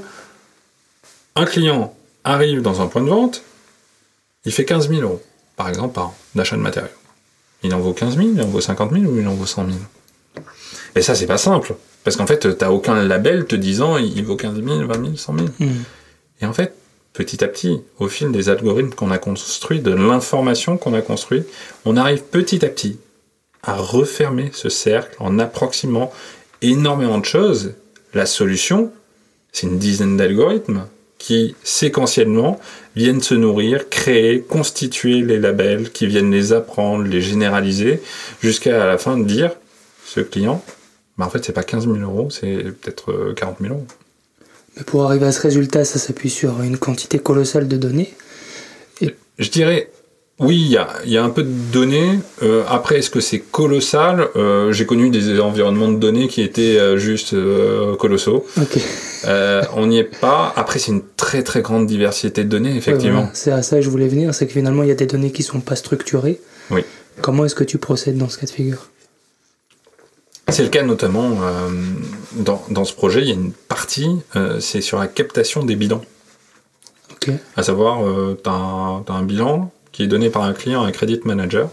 un client arrive dans un point de vente, il fait 15 000 euros, par exemple, par an, d'achat de matériaux. Il en vaut 15 000, il en vaut 50 000 ou il en vaut 100 000 Et ça, c'est pas simple. Parce qu'en fait, t'as aucun label te disant il vaut 15 000, 20 000, 100 000. Mhm. Et en fait, petit à petit, au fil des algorithmes qu'on a construits, de l'information qu'on a construit, on arrive petit à petit à refermer ce cercle en approximant énormément de choses. La solution, c'est une dizaine d'algorithmes qui, séquentiellement, viennent se nourrir, créer, constituer les labels, qui viennent les apprendre, les généraliser, jusqu'à la fin de dire, ce client, bah en fait, c'est pas 15 000 euros, c'est peut-être euh, 40 000 euros. Mais pour arriver à ce résultat, ça s'appuie sur une quantité colossale de données. Je dirais, oui, il y a, y a, un peu de données. Euh, après, est-ce que c'est colossal? Euh, J'ai connu des environnements de données qui étaient euh, juste colossaux. On n'y est pas. Après, c'est une très très grande diversité de données, effectivement. Voilà. C'est à ça que je voulais venir, c'est que finalement, il y a des données qui sont pas structurées. Oui. Comment est-ce que tu procèdes dans ce cas de figure? C'est le cas notamment dans, dans, ce projet. Il y a une partie, c'est sur la captation des bilans. Ok. À savoir, tu as, as un bilan qui est donné par un client à un credit manager.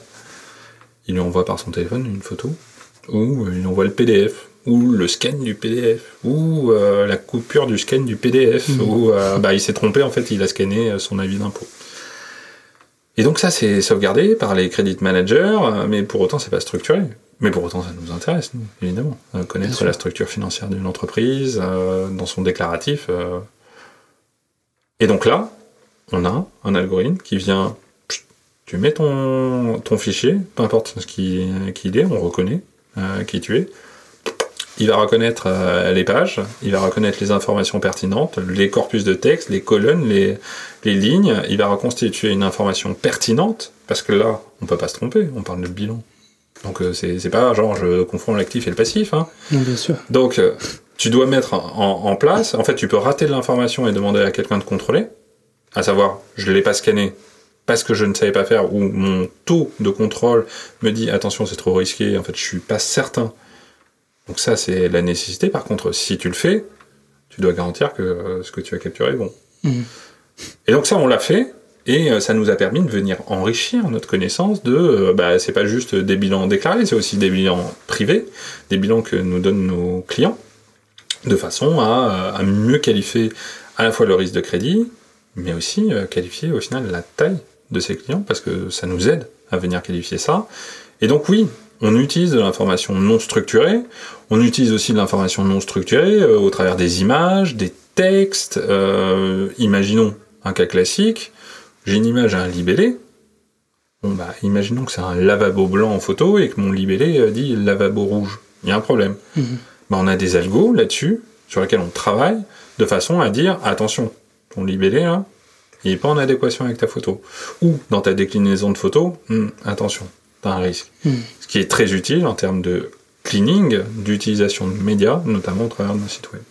Il lui envoie par son téléphone une photo, ou il envoie le PDF, ou le scan du PDF, ou euh, la coupure du scan du PDF, mmh. ou euh, bah, il s'est trompé, en fait, il a scanné son avis d'impôt. Et donc ça, c'est sauvegardé par les credit managers, mais pour autant, c'est pas structuré. Mais pour autant, ça nous intéresse, nous, évidemment. Euh, connaître la structure financière d'une entreprise, euh, dans son déclaratif. Euh. Et donc là, on a un algorithme qui vient tu mets ton, ton fichier, peu importe ce qu'il qui est, on reconnaît euh, qui tu es. Il va reconnaître euh, les pages, il va reconnaître les informations pertinentes, les corpus de texte, les colonnes, les, les lignes. Il va reconstituer une information pertinente, parce que là, on peut pas se tromper, on parle de bilan. Donc euh, c'est pas genre je confonds l'actif et le passif. Hein. Non, bien sûr. Donc euh, tu dois mettre en, en, place, en fait tu peux rater de l'information et demander à quelqu'un de contrôler, à savoir je l'ai pas scanné, parce que je ne savais pas faire, ou mon taux de contrôle me dit attention c'est trop risqué, en fait je suis pas certain. Donc ça c'est la nécessité. Par contre si tu le fais, tu dois garantir que euh, ce que tu as capturé est bon. Mmh. Et donc ça on l'a fait, et euh, ça nous a permis de venir enrichir notre connaissance de, euh, bah, c'est pas juste des bilans déclarés, c'est aussi des bilans privés, des bilans que nous donnent nos clients, de façon à, à mieux qualifier à la fois le risque de crédit, mais aussi qualifier au final la taille de ses clients parce que ça nous aide à venir qualifier ça. Et donc oui, on utilise de l'information non structurée, on utilise aussi de l'information non structurée euh, au travers des images, des textes. Euh, imaginons un cas classique, j'ai une image à un libellé. Bon bah imaginons que c'est un lavabo blanc en photo et que mon libellé dit lavabo rouge. Il y a un problème. Mmh. Bah, on a des algos là-dessus sur lesquels on travaille de façon à dire attention, ton libellé là, il n'est pas en adéquation avec ta photo. Ou dans ta déclinaison de photos, hum, attention, t'as un risque. Mmh. Ce qui est très utile en termes de cleaning, d'utilisation de médias, notamment au travers de nos sites web.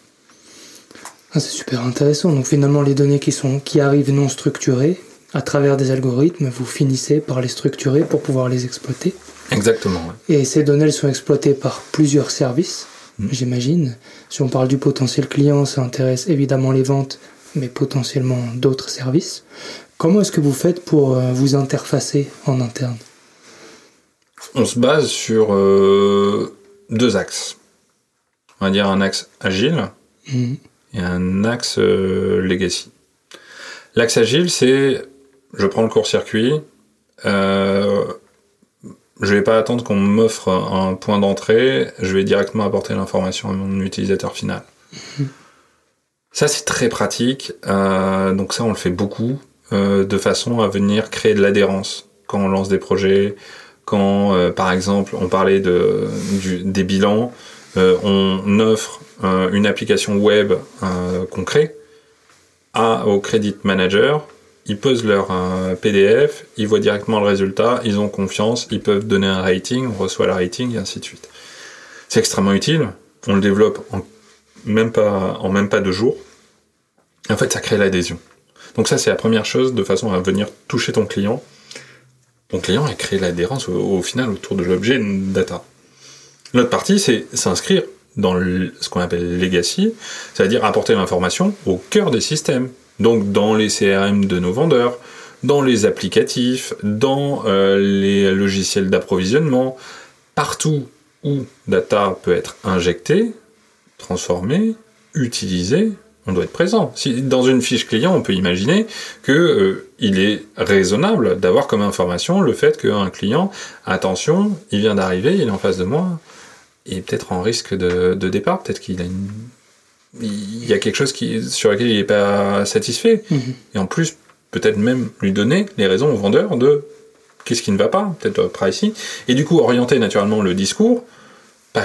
Ah, c'est super intéressant. Donc finalement, les données qui, sont, qui arrivent non structurées, à travers des algorithmes, vous finissez par les structurer pour pouvoir les exploiter. Exactement. Ouais. Et ces données, elles sont exploitées par plusieurs services, mmh. j'imagine. Si on parle du potentiel client, ça intéresse évidemment les ventes, mais potentiellement d'autres services. Comment est-ce que vous faites pour euh, vous interfacer en interne? On se base sur euh, deux axes. On va dire un axe agile mmh. et un axe euh, legacy. L'axe agile, c'est je prends le court-circuit, euh, je vais pas attendre qu'on m'offre un point d'entrée, je vais directement apporter l'information à mon utilisateur final. Mmh. Ça, c'est très pratique. Euh, donc ça, on le fait beaucoup euh, de façon à venir créer de l'adhérence quand on lance des projets, quand, euh, par exemple, on parlait de, des bilans, on offre une application web qu'on crée à, au credit manager. Ils posent leur PDF, ils voient directement le résultat, ils ont confiance, ils peuvent donner un rating, on reçoit le rating, et ainsi de suite. C'est extrêmement utile. On le développe même pas, en même pas deux jours. En fait, ça crée l'adhésion. Donc ça, c'est la première chose de façon à venir toucher ton client. Ton client et créer l'adhérence au, final autour de l'objet data. L'autre partie, c'est s'inscrire dans ce qu'on appelle legacy, c'est-à-dire apporter l'information au cœur des systèmes. Donc dans les CRM de nos vendeurs, dans les applicatifs, dans euh, les logiciels d'approvisionnement, partout où data peut être injectée, transformée, utilisée, on doit être présent. Si dans une fiche client, on peut imaginer que euh, il est raisonnable d'avoir comme information le fait qu'un client, attention, il vient d'arriver, il est en face de moi, il est peut-être en risque de, de départ, peut-être qu'il a une... il y a quelque chose qui, sur lequel il n'est pas satisfait. Mmh. Et en plus, peut-être même lui donner les raisons au vendeur de qu'est-ce qui ne va pas, peut-être pricing, et du coup orienter naturellement le discours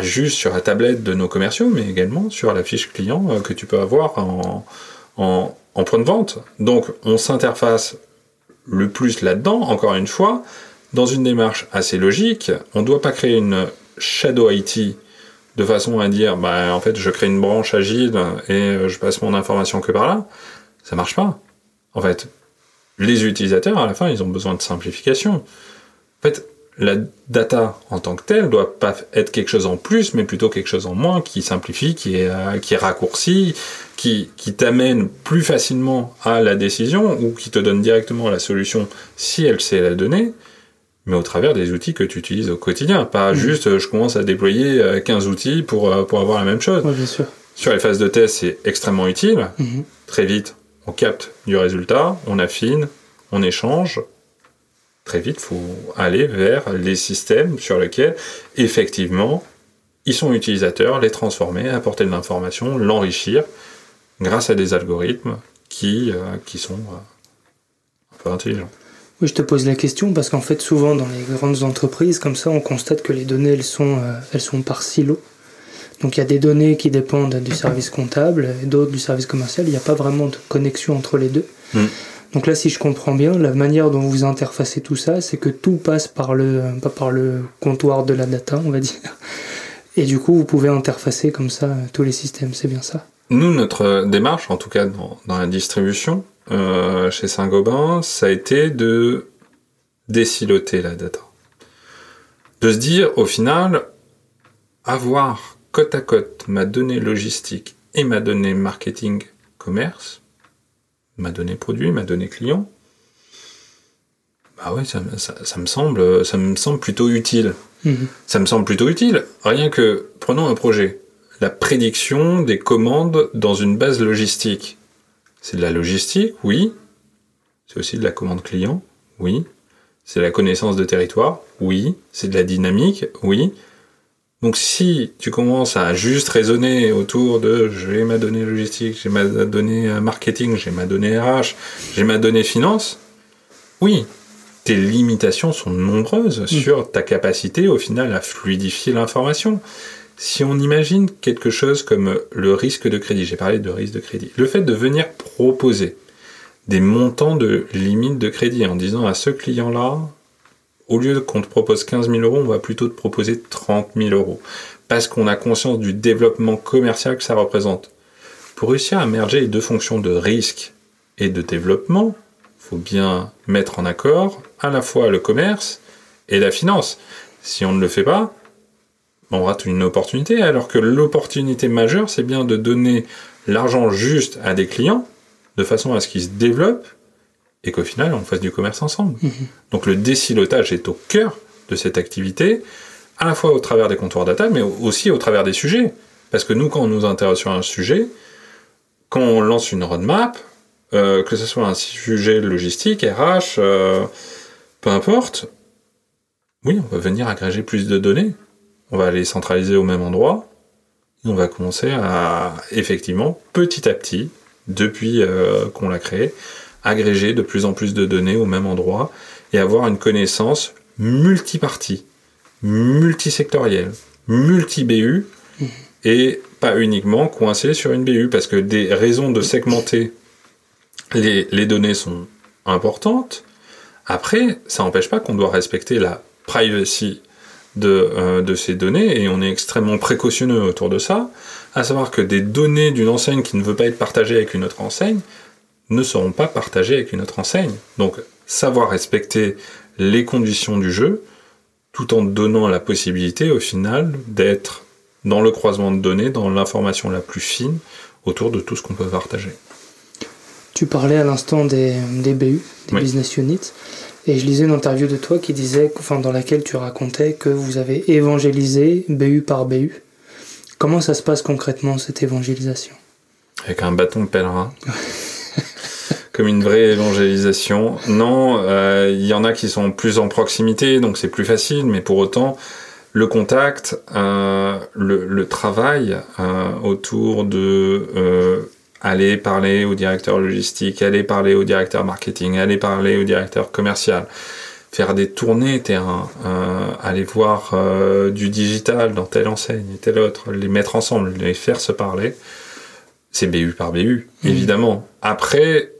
juste sur la tablette de nos commerciaux, mais également sur la fiche client que tu peux avoir en, point de vente. Donc, on s'interface le plus là-dedans, encore une fois, dans une démarche assez logique, on ne doit pas créer une shadow IT de façon à dire, bah, en fait, je crée une branche agile et euh, je passe mon information que par là. Ça marche pas. En fait, les utilisateurs, à la fin, ils ont besoin de simplification. Fait, la data en tant que telle doit pas être quelque chose en plus, mais plutôt quelque chose en moins qui simplifie, qui est, euh, qui est raccourci, qui, qui t'amène plus facilement à la décision ou qui te donne directement la solution si elle sait la donner mais au travers des outils que tu utilises au quotidien. Pas mhm. juste euh, je commence à déployer 15 euh, outils pour, euh, pour avoir la même chose. bien sûr. Sur les phases de test, c'est extrêmement utile. Mhm. Très vite, on capte du résultat, on affine, on échange. Très vite, il faut aller vers les systèmes sur lesquels, effectivement, ils sont utilisateurs, les transformer, apporter de l'information, l'enrichir grâce à des algorithmes qui, qui sont un peu intelligents je te pose la question parce qu'en fait, souvent dans les grandes entreprises, comme ça, on constate que les données, elles sont, euh, elles sont par silo. Donc il y a des données qui dépendent du service comptable et d'autres du service commercial. Il n'y a pas vraiment de connexion entre les deux. Hmm. Donc là, si je comprends bien, la manière dont vous interfacez tout ça, c'est que tout passe par le, comptoir de la data, on va dire. Et du coup, vous pouvez interfacer comme ça tous les systèmes. C'est bien ça? Nous, notre démarche, en tout cas dans, dans la distribution, euh, chez Saint-Gobain, ça a été de déciloter la data. De se dire, au final, avoir côte à côte ma donnée logistique et ma donnée marketing commerce, ma donnée produit, ma donnée client, bah ouais, ça, me semble, ça me semble plutôt utile. Mhm. Ça me semble plutôt utile. Rien que, prenons un projet. La prédiction des commandes dans une base logistique. C'est de la logistique, oui. C'est aussi de la commande client, oui. C'est la connaissance de territoire, oui. C'est de la dynamique, oui. Donc si tu commences à juste raisonner autour de j'ai ma donnée logistique, j'ai ma donnée marketing, j'ai ma donnée RH, j'ai ma donnée finance, oui, tes limitations sont nombreuses mm. sur ta capacité au final à fluidifier l'information. Si on imagine quelque chose comme le risque de crédit, j'ai parlé de risque de crédit, le fait de venir proposer des montants de limite de crédit en disant à ce client-là, au lieu qu'on te propose 15 000 euros, on va plutôt te proposer 30 000 euros. Parce qu'on a conscience du développement commercial que ça représente. Pour réussir à merger les deux fonctions de risque et de développement, il faut bien mettre en accord à la fois le commerce et la finance. Si on ne le fait pas, on rate une opportunité, alors que l'opportunité majeure, c'est bien de donner l'argent juste à des clients, de façon à ce qu'ils se développent, et qu'au final, on fasse du commerce ensemble. Mhm. Donc le décilotage est au cœur de cette activité, à la fois au travers des comptoirs data, mais aussi au travers des sujets. Parce que nous, quand on nous intéresse sur un sujet, quand on lance une roadmap, euh, que ce soit un sujet logistique, RH, euh, peu importe, oui, on va venir agréger plus de données on va les centraliser au même endroit. Et on va commencer à, effectivement, petit à petit, depuis euh, qu'on l'a créé, agréger de plus en plus de données au même endroit et avoir une connaissance multipartie, multisectorielle, multi-BU mmh. et pas uniquement coincée sur une BU parce que des raisons de segmenter les, les données sont importantes. Après, ça n'empêche pas qu'on doit respecter la privacy euh, de, ces données et on est extrêmement précautionneux autour de ça, à savoir que des données d'une enseigne qui ne veut pas être partagée avec une autre enseigne ne seront pas partagées avec une autre enseigne. Donc savoir respecter les conditions du jeu tout en donnant la possibilité au final d'être dans le croisement de données, dans l'information la plus fine autour de tout ce qu'on peut partager. Tu parlais à l'instant des, BU, des business units. Et je lisais une interview de toi qui disait, enfin, dans laquelle tu racontais que vous avez évangélisé BU par BU. Comment ça se passe concrètement cette évangélisation? Avec un bâton de pèlerin. Comme une vraie évangélisation. Non, euh, il y en a qui sont plus en proximité, donc c'est plus facile, mais pour autant, le contact, euh, le, travail euh, autour de aller parler au directeur logistique, aller parler au directeur marketing, aller parler au directeur commercial, faire des tournées terrain, euh, aller voir euh, du digital dans telle enseigne et telle autre, les mettre ensemble, les faire se parler. C'est BU par BU, mmh. évidemment. Après,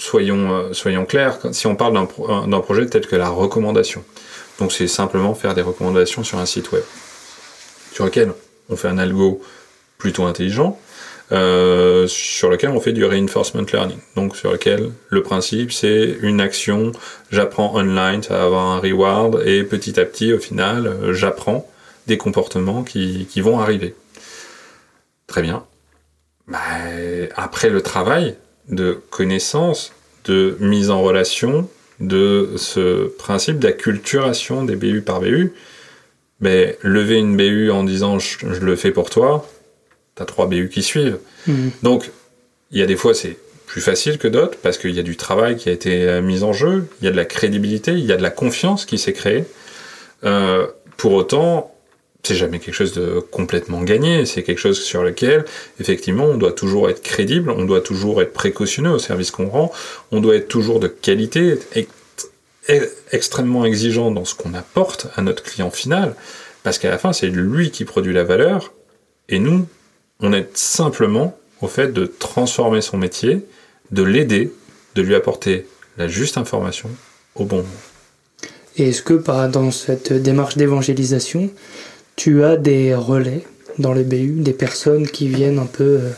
soyons, soyons clairs, si on parle d'un projet tel que la recommandation, donc c'est simplement faire des recommandations sur un site web, sur lequel on fait un algo plutôt intelligent, euh, sur lequel on fait du reinforcement learning. Donc sur lequel le principe c'est une action, j'apprends online, ça va avoir un reward et petit à petit au final euh, j'apprends des comportements qui, qui, vont arriver. Très bien. Bah, après le travail de connaissance, de mise en relation, de ce principe d'acculturation des BU par BU, mais lever une BU en disant je le fais pour toi, t'as trois BU qui suivent. Mhm. Donc, il y a des fois, c'est plus facile que d'autres parce qu'il y a du travail qui a été euh, mis en jeu, il y a de la crédibilité, il y a de la confiance qui s'est créée. Euh, pour autant, c'est jamais quelque chose de complètement gagné. C'est quelque chose sur lequel, effectivement, on doit toujours être crédible, on doit toujours être précautionneux au service qu'on rend, on doit être toujours de qualité, être extrêmement exigeant dans ce qu'on apporte à notre client final, parce qu'à la fin, c'est lui qui produit la valeur, et nous, on est simplement au fait de transformer son métier, de l'aider, de lui apporter la juste information au bon moment. Et est-ce que dans cette démarche d'évangélisation, tu as des relais dans les BU, des personnes qui viennent un peu euh,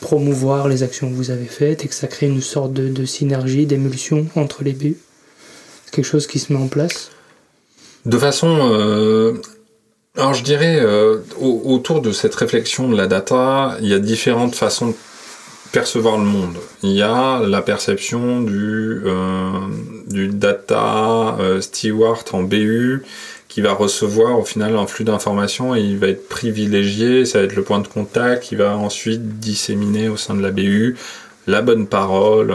promouvoir les actions que vous avez faites et que ça crée une sorte de, synergie, d'émulsion entre les BU C'est quelque chose qui se met en place? De façon euh, alors je dirais, euh, autour de cette réflexion de la data, il y a différentes façons de percevoir le monde. Il y a la perception du, du data steward en BU qui va recevoir au final un flux d'informations et il va être privilégié, ça va être le point de contact qui va ensuite disséminer au sein de la BU la bonne parole.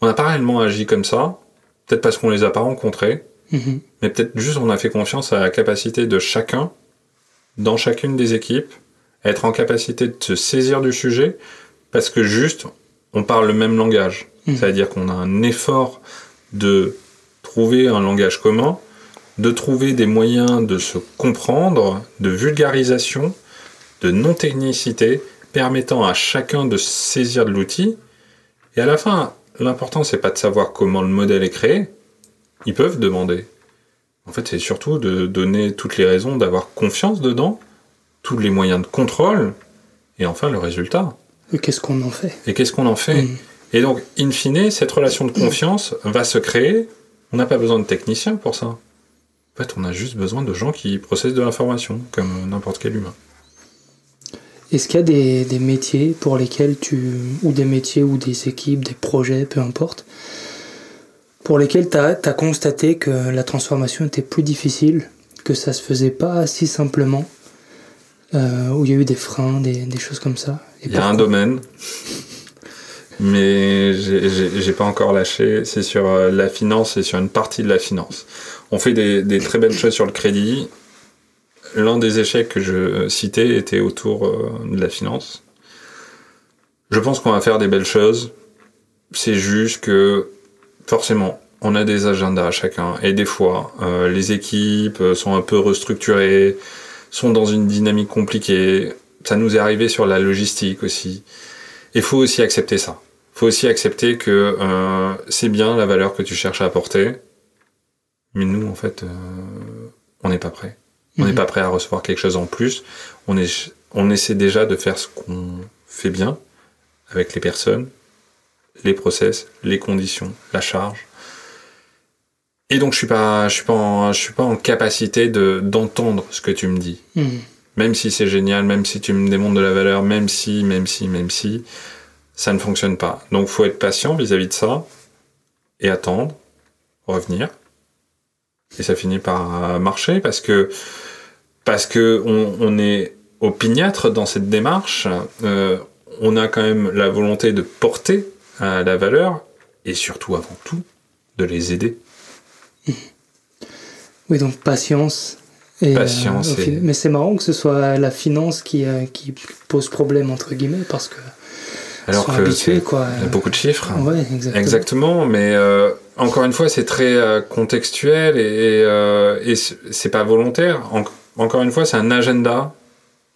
On n'a pas réellement agi comme ça, peut-être parce qu'on les a pas rencontrés, Mhm. Mais peut-être juste on a fait confiance à la capacité de chacun, dans chacune des équipes, à être en capacité de se saisir du sujet, parce que juste on parle le même langage. C'est-à-dire qu'on a un effort de trouver un langage commun, de trouver des moyens de se comprendre, de vulgarisation, de non-technicité, permettant à chacun de saisir de l'outil. Et à la fin, l'important c'est pas de savoir comment le modèle est créé, ils peuvent demander. En fait, c'est surtout de donner toutes les raisons d'avoir confiance dedans, tous les moyens de contrôle, et enfin le résultat. Et qu'est-ce qu'on en fait? Et qu'est-ce qu'on en fait? Mm. Et donc, in fine, cette relation de confiance va se créer. On n'a pas besoin de techniciens pour ça. Fait, on a juste besoin de gens qui processent de l'information, comme n'importe quel humain. Est-ce qu'il y a des, des, métiers pour lesquels tu. ou des métiers ou des équipes, des projets, peu importe, pour lesquels tu as, constaté que la transformation était plus difficile, que ça se faisait pas si simplement, euh, où il y a eu des freins, des, choses comme ça? il y a un domaine, mais j'ai pas encore lâché, c'est sur euh, la finance et sur une partie de la finance. On fait des, très belles choses sur le crédit. L'un des échecs que je citais était autour euh, de la finance. Je pense qu'on va faire des belles choses. C'est juste que forcément, on a des agendas à chacun. Et des fois, euh, les équipes sont un peu restructurées, sont dans une dynamique compliquée. Ça nous est arrivé sur la logistique aussi. Il faut aussi accepter ça. Faut aussi accepter que euh, c'est bien la valeur que tu cherches à apporter. Mais nous, en fait, on n'est pas prêt. On n'est mhm. pas prêt à recevoir quelque chose en plus. On, est, on essaie déjà de faire ce qu'on fait bien avec les personnes, les process, les conditions, la charge. Et donc je suis pas, je suis pas, en, je suis pas en capacité de d'entendre ce que tu me dis. Hmm. Même si c'est génial, même si tu me démontres de la valeur, même si, même si, même si, ça ne fonctionne pas. Donc faut être patient vis-à-vis de ça et attendre, revenir. Et ça finit par marcher parce que parce que on, on est opiniâtre dans cette démarche. Euh, on a quand même la volonté de porter à la valeur et surtout avant tout de les aider. Oui, donc patience. Et, patience. Euh, mais c'est marrant que ce soit la finance qui, euh, qui pose problème, entre guillemets, parce que. Alors que habitués, quoi. Il y a beaucoup de chiffres. Ouais, exactement. exactement. mais euh, encore une fois, c'est très contextuel et, et c'est pas volontaire. encore une fois, c'est un agenda,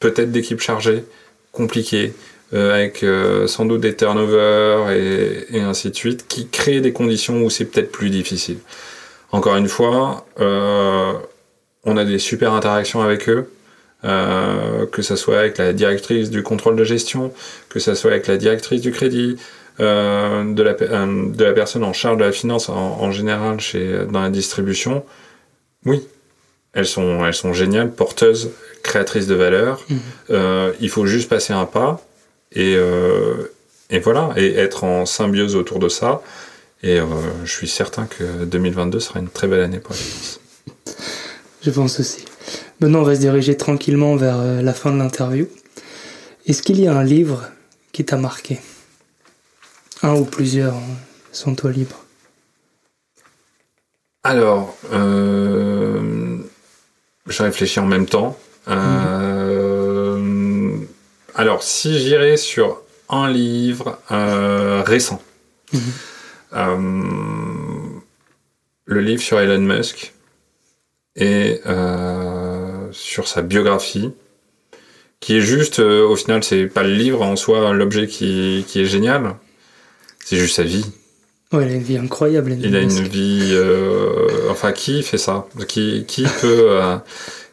peut-être d'équipe chargée, compliqué, avec sans doute des turnovers et, et, ainsi de suite, qui créent des conditions où c'est peut-être plus difficile. Encore une fois, on a des super interactions avec eux. Euh, que ce soit avec la directrice du contrôle de gestion, que ce soit avec la directrice du crédit, euh, de, la, euh, de la personne en charge de la finance en, général chez, dans la distribution, oui, elles sont, elles sont géniales, porteuses, créatrices de valeur. Mmh. il faut juste passer un pas et, et voilà, et être en symbiose autour de ça. Et je suis certain que 2022 sera une très belle année pour la finance. Je pense aussi. Maintenant, on va se diriger tranquillement vers euh, la fin de l'interview. Est-ce qu'il y a un livre qui t'a marqué? Un ou plusieurs, sont toi libre? Alors, euh, je réfléchis en même temps. Euh, alors, si j'irais sur un livre récent, mhm. le livre sur Elon Musk et sur sa biographie, qui est juste, euh, au final, c'est pas le livre en soi, l'objet qui, qui est génial, c'est juste sa vie. Ouais, il a une vie incroyable. Il a une vie, euh, enfin, qui fait ça? Qui, qui peut, euh,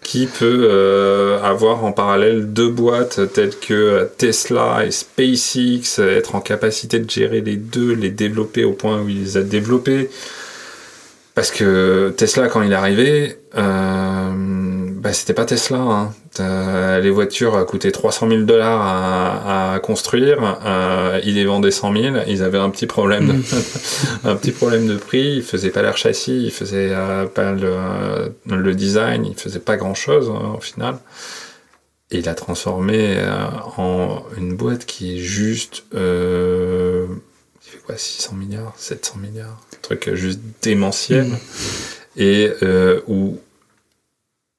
qui peut avoir en parallèle deux boîtes telles que Tesla et SpaceX, être en capacité de gérer les deux, les développer au point où il les a développés? Parce que Tesla, quand il est arrivé, bah, c'était pas Tesla. Hein. Les voitures coûtaient 300 000 dollars à, construire. Euh, ils les vendaient 100 000. Ils avaient un petit problème, de, mm. un petit problème de prix. Ils faisaient pas leur châssis. Ils faisaient euh, pas le, le, design. Ils faisaient pas grand chose hein, au final. Et il a transformé euh, en une boîte qui est juste, euh, il fait quoi, 600 milliards, 700 milliards, un truc juste démentiel. Mm. Et où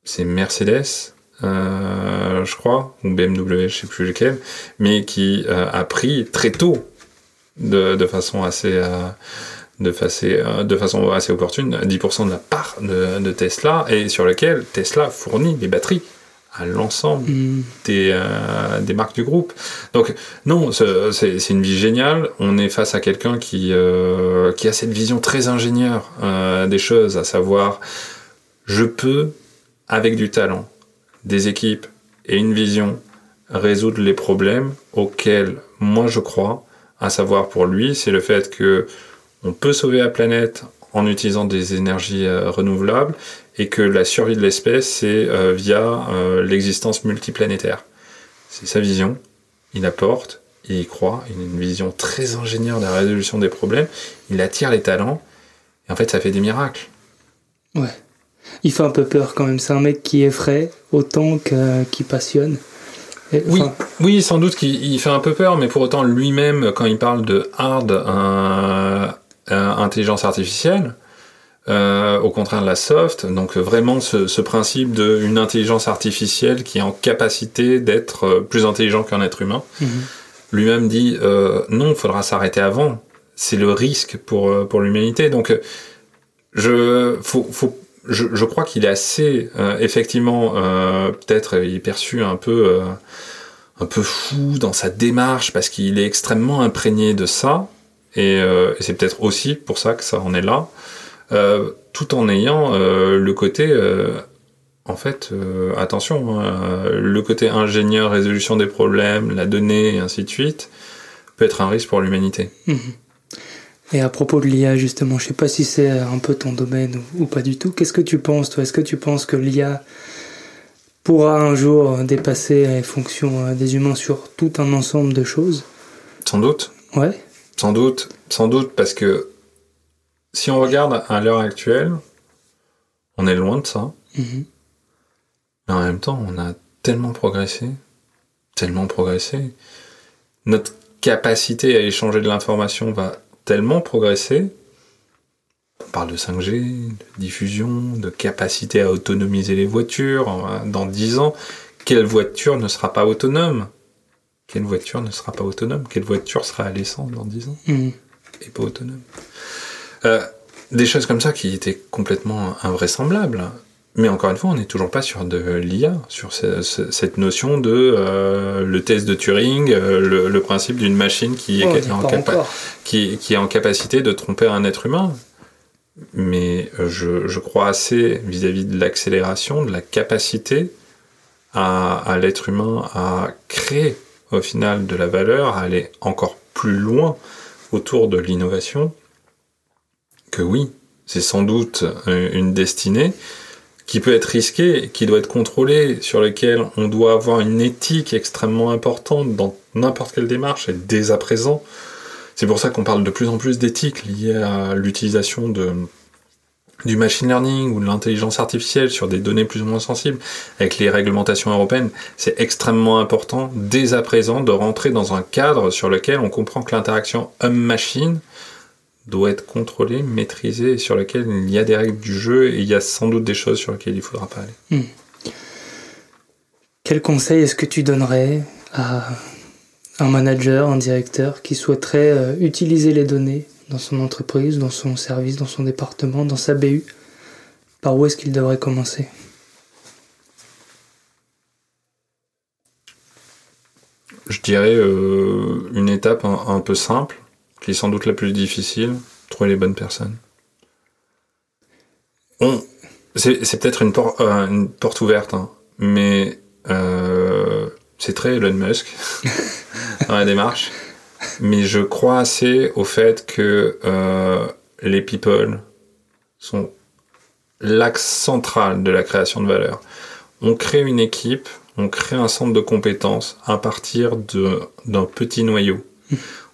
c'est Mercedes, euh, je crois, ou BMW, je sais plus lequel, mais qui euh, a pris très tôt, de, de façon assez, euh, de, façon, de façon assez opportune, 10% de la part de, de, Tesla, et sur lequel Tesla fournit les batteries à l'ensemble mm. des, des marques du groupe. Donc non, c'est une vie géniale. On est face à quelqu'un qui, qui a cette vision très ingénieure des choses, à savoir, je peux avec du talent, des équipes et une vision, résoudre les problèmes auxquels moi je crois, à savoir pour lui, c'est le fait que on peut sauver la planète en utilisant des énergies euh, renouvelables et que la survie de l'espèce c'est euh, via euh, l'existence multiplanétaire. C'est sa vision, il apporte, il y croit, il a une vision très ingénieure de la résolution des problèmes, il attire les talents et en fait ça fait des miracles. Ouais il fait un peu peur quand même. C'est un mec qui effraie autant qu'il passionne. oui, oui, sans doute qu'il fait un peu peur, mais pour autant lui-même, quand il parle de hard euh, euh, intelligence artificielle, euh, au contraire de la soft, donc vraiment ce, principe d'une intelligence artificielle qui est en capacité d'être plus intelligent qu'un être humain, mhm. lui-même dit non, il faudra s'arrêter avant. C'est le risque pour, pour l'humanité. Donc, je, faut, faut je, je crois qu'il est assez, euh, effectivement, euh, peut-être il est perçu un peu, euh, un peu fou dans sa démarche parce qu'il est extrêmement imprégné de ça. Et, et c'est peut-être aussi pour ça que ça en est là, tout en ayant le côté, en fait, attention, hein, le côté ingénieur, résolution des problèmes, la donnée et ainsi de suite, peut être un risque pour l'humanité. Mmh. Et à propos de l'IA, justement, je sais pas si c'est un peu ton domaine ou, pas du tout. Qu'est-ce que tu penses, toi? Est-ce que tu penses que l'IA pourra un jour dépasser les fonctions euh, des humains sur tout un ensemble de choses? Sans doute. Ouais. Sans doute, sans doute, parce que si on regarde à l'heure actuelle, on est loin de ça. Mm-hmm. Mais en même temps, on a tellement progressé, tellement progressé. Notre capacité à échanger de l'information va tellement progressé. On parle de 5G, de diffusion, de capacité à autonomiser les voitures. Dans 10 ans, quelle voiture ne sera pas autonome? Quelle voiture ne sera pas autonome? Quelle voiture sera à l'essence dans 10 ans? Mmh. et pas autonome euh, Des choses comme ça qui étaient complètement invraisemblables. Mais encore une fois, on n'est toujours pas sur de l'IA, sur cette notion de euh, le test de Turing, euh, le, principe d'une machine qui, est en qui, est en capacité de tromper un être humain. Mais je, crois assez vis-à-vis de l'accélération, de la capacité à, à l'être humain à créer au final de la valeur, à aller encore plus loin autour de l'innovation, que oui, c'est sans doute une destinée qui peut être risquée, qui doit être contrôlée, sur laquelle on doit avoir une éthique extrêmement importante dans n'importe quelle démarche, et dès à présent. C'est pour ça qu'on parle de plus en plus d'éthique liée à l'utilisation de, du machine learning ou de l'intelligence artificielle sur des données plus ou moins sensibles avec les réglementations européennes, c'est extrêmement important dès à présent de rentrer dans un cadre sur lequel on comprend que l'interaction homme-machine doit être contrôlée, maîtrisée, et sur lequel il y a des règles du jeu et il y a sans doute des choses sur lesquelles il ne faudra pas aller. Hmm. Quel conseil est-ce que tu donnerais à un manager, un directeur qui souhaiterait euh, utiliser les données dans son entreprise, dans son service, dans son département, dans sa BU Par où est-ce qu'il devrait commencer? Je dirais euh, une étape un, peu simple, qui est sans doute la plus difficile, trouver les bonnes personnes. c'est, peut-être une, euh, une, porte ouverte, hein, mais euh, c'est très Elon Musk dans la démarche. Mais je crois assez au fait que euh, les people sont l'axe central de la création de valeur. On crée une équipe, on crée un centre de compétences à partir d'un petit noyau.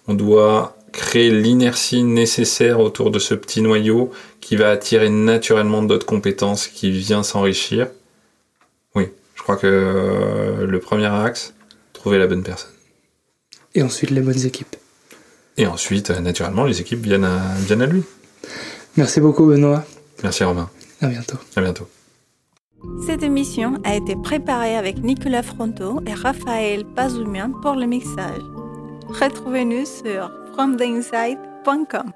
On doit créer l'inertie nécessaire autour de ce petit noyau qui va attirer naturellement d'autres compétences, qui vient s'enrichir. Oui, je crois que euh, le premier axe, trouver la bonne personne. Et ensuite les bonnes équipes. Et ensuite, euh, naturellement, les équipes viennent à, viennent à lui. Merci beaucoup, Benoît. Merci, Romain. À bientôt. À bientôt. Cette émission a été préparée avec Nicolas Fronto et Raphaël Pazoumian pour le mixage. Retrouvez-nous sur fromtheinside.com.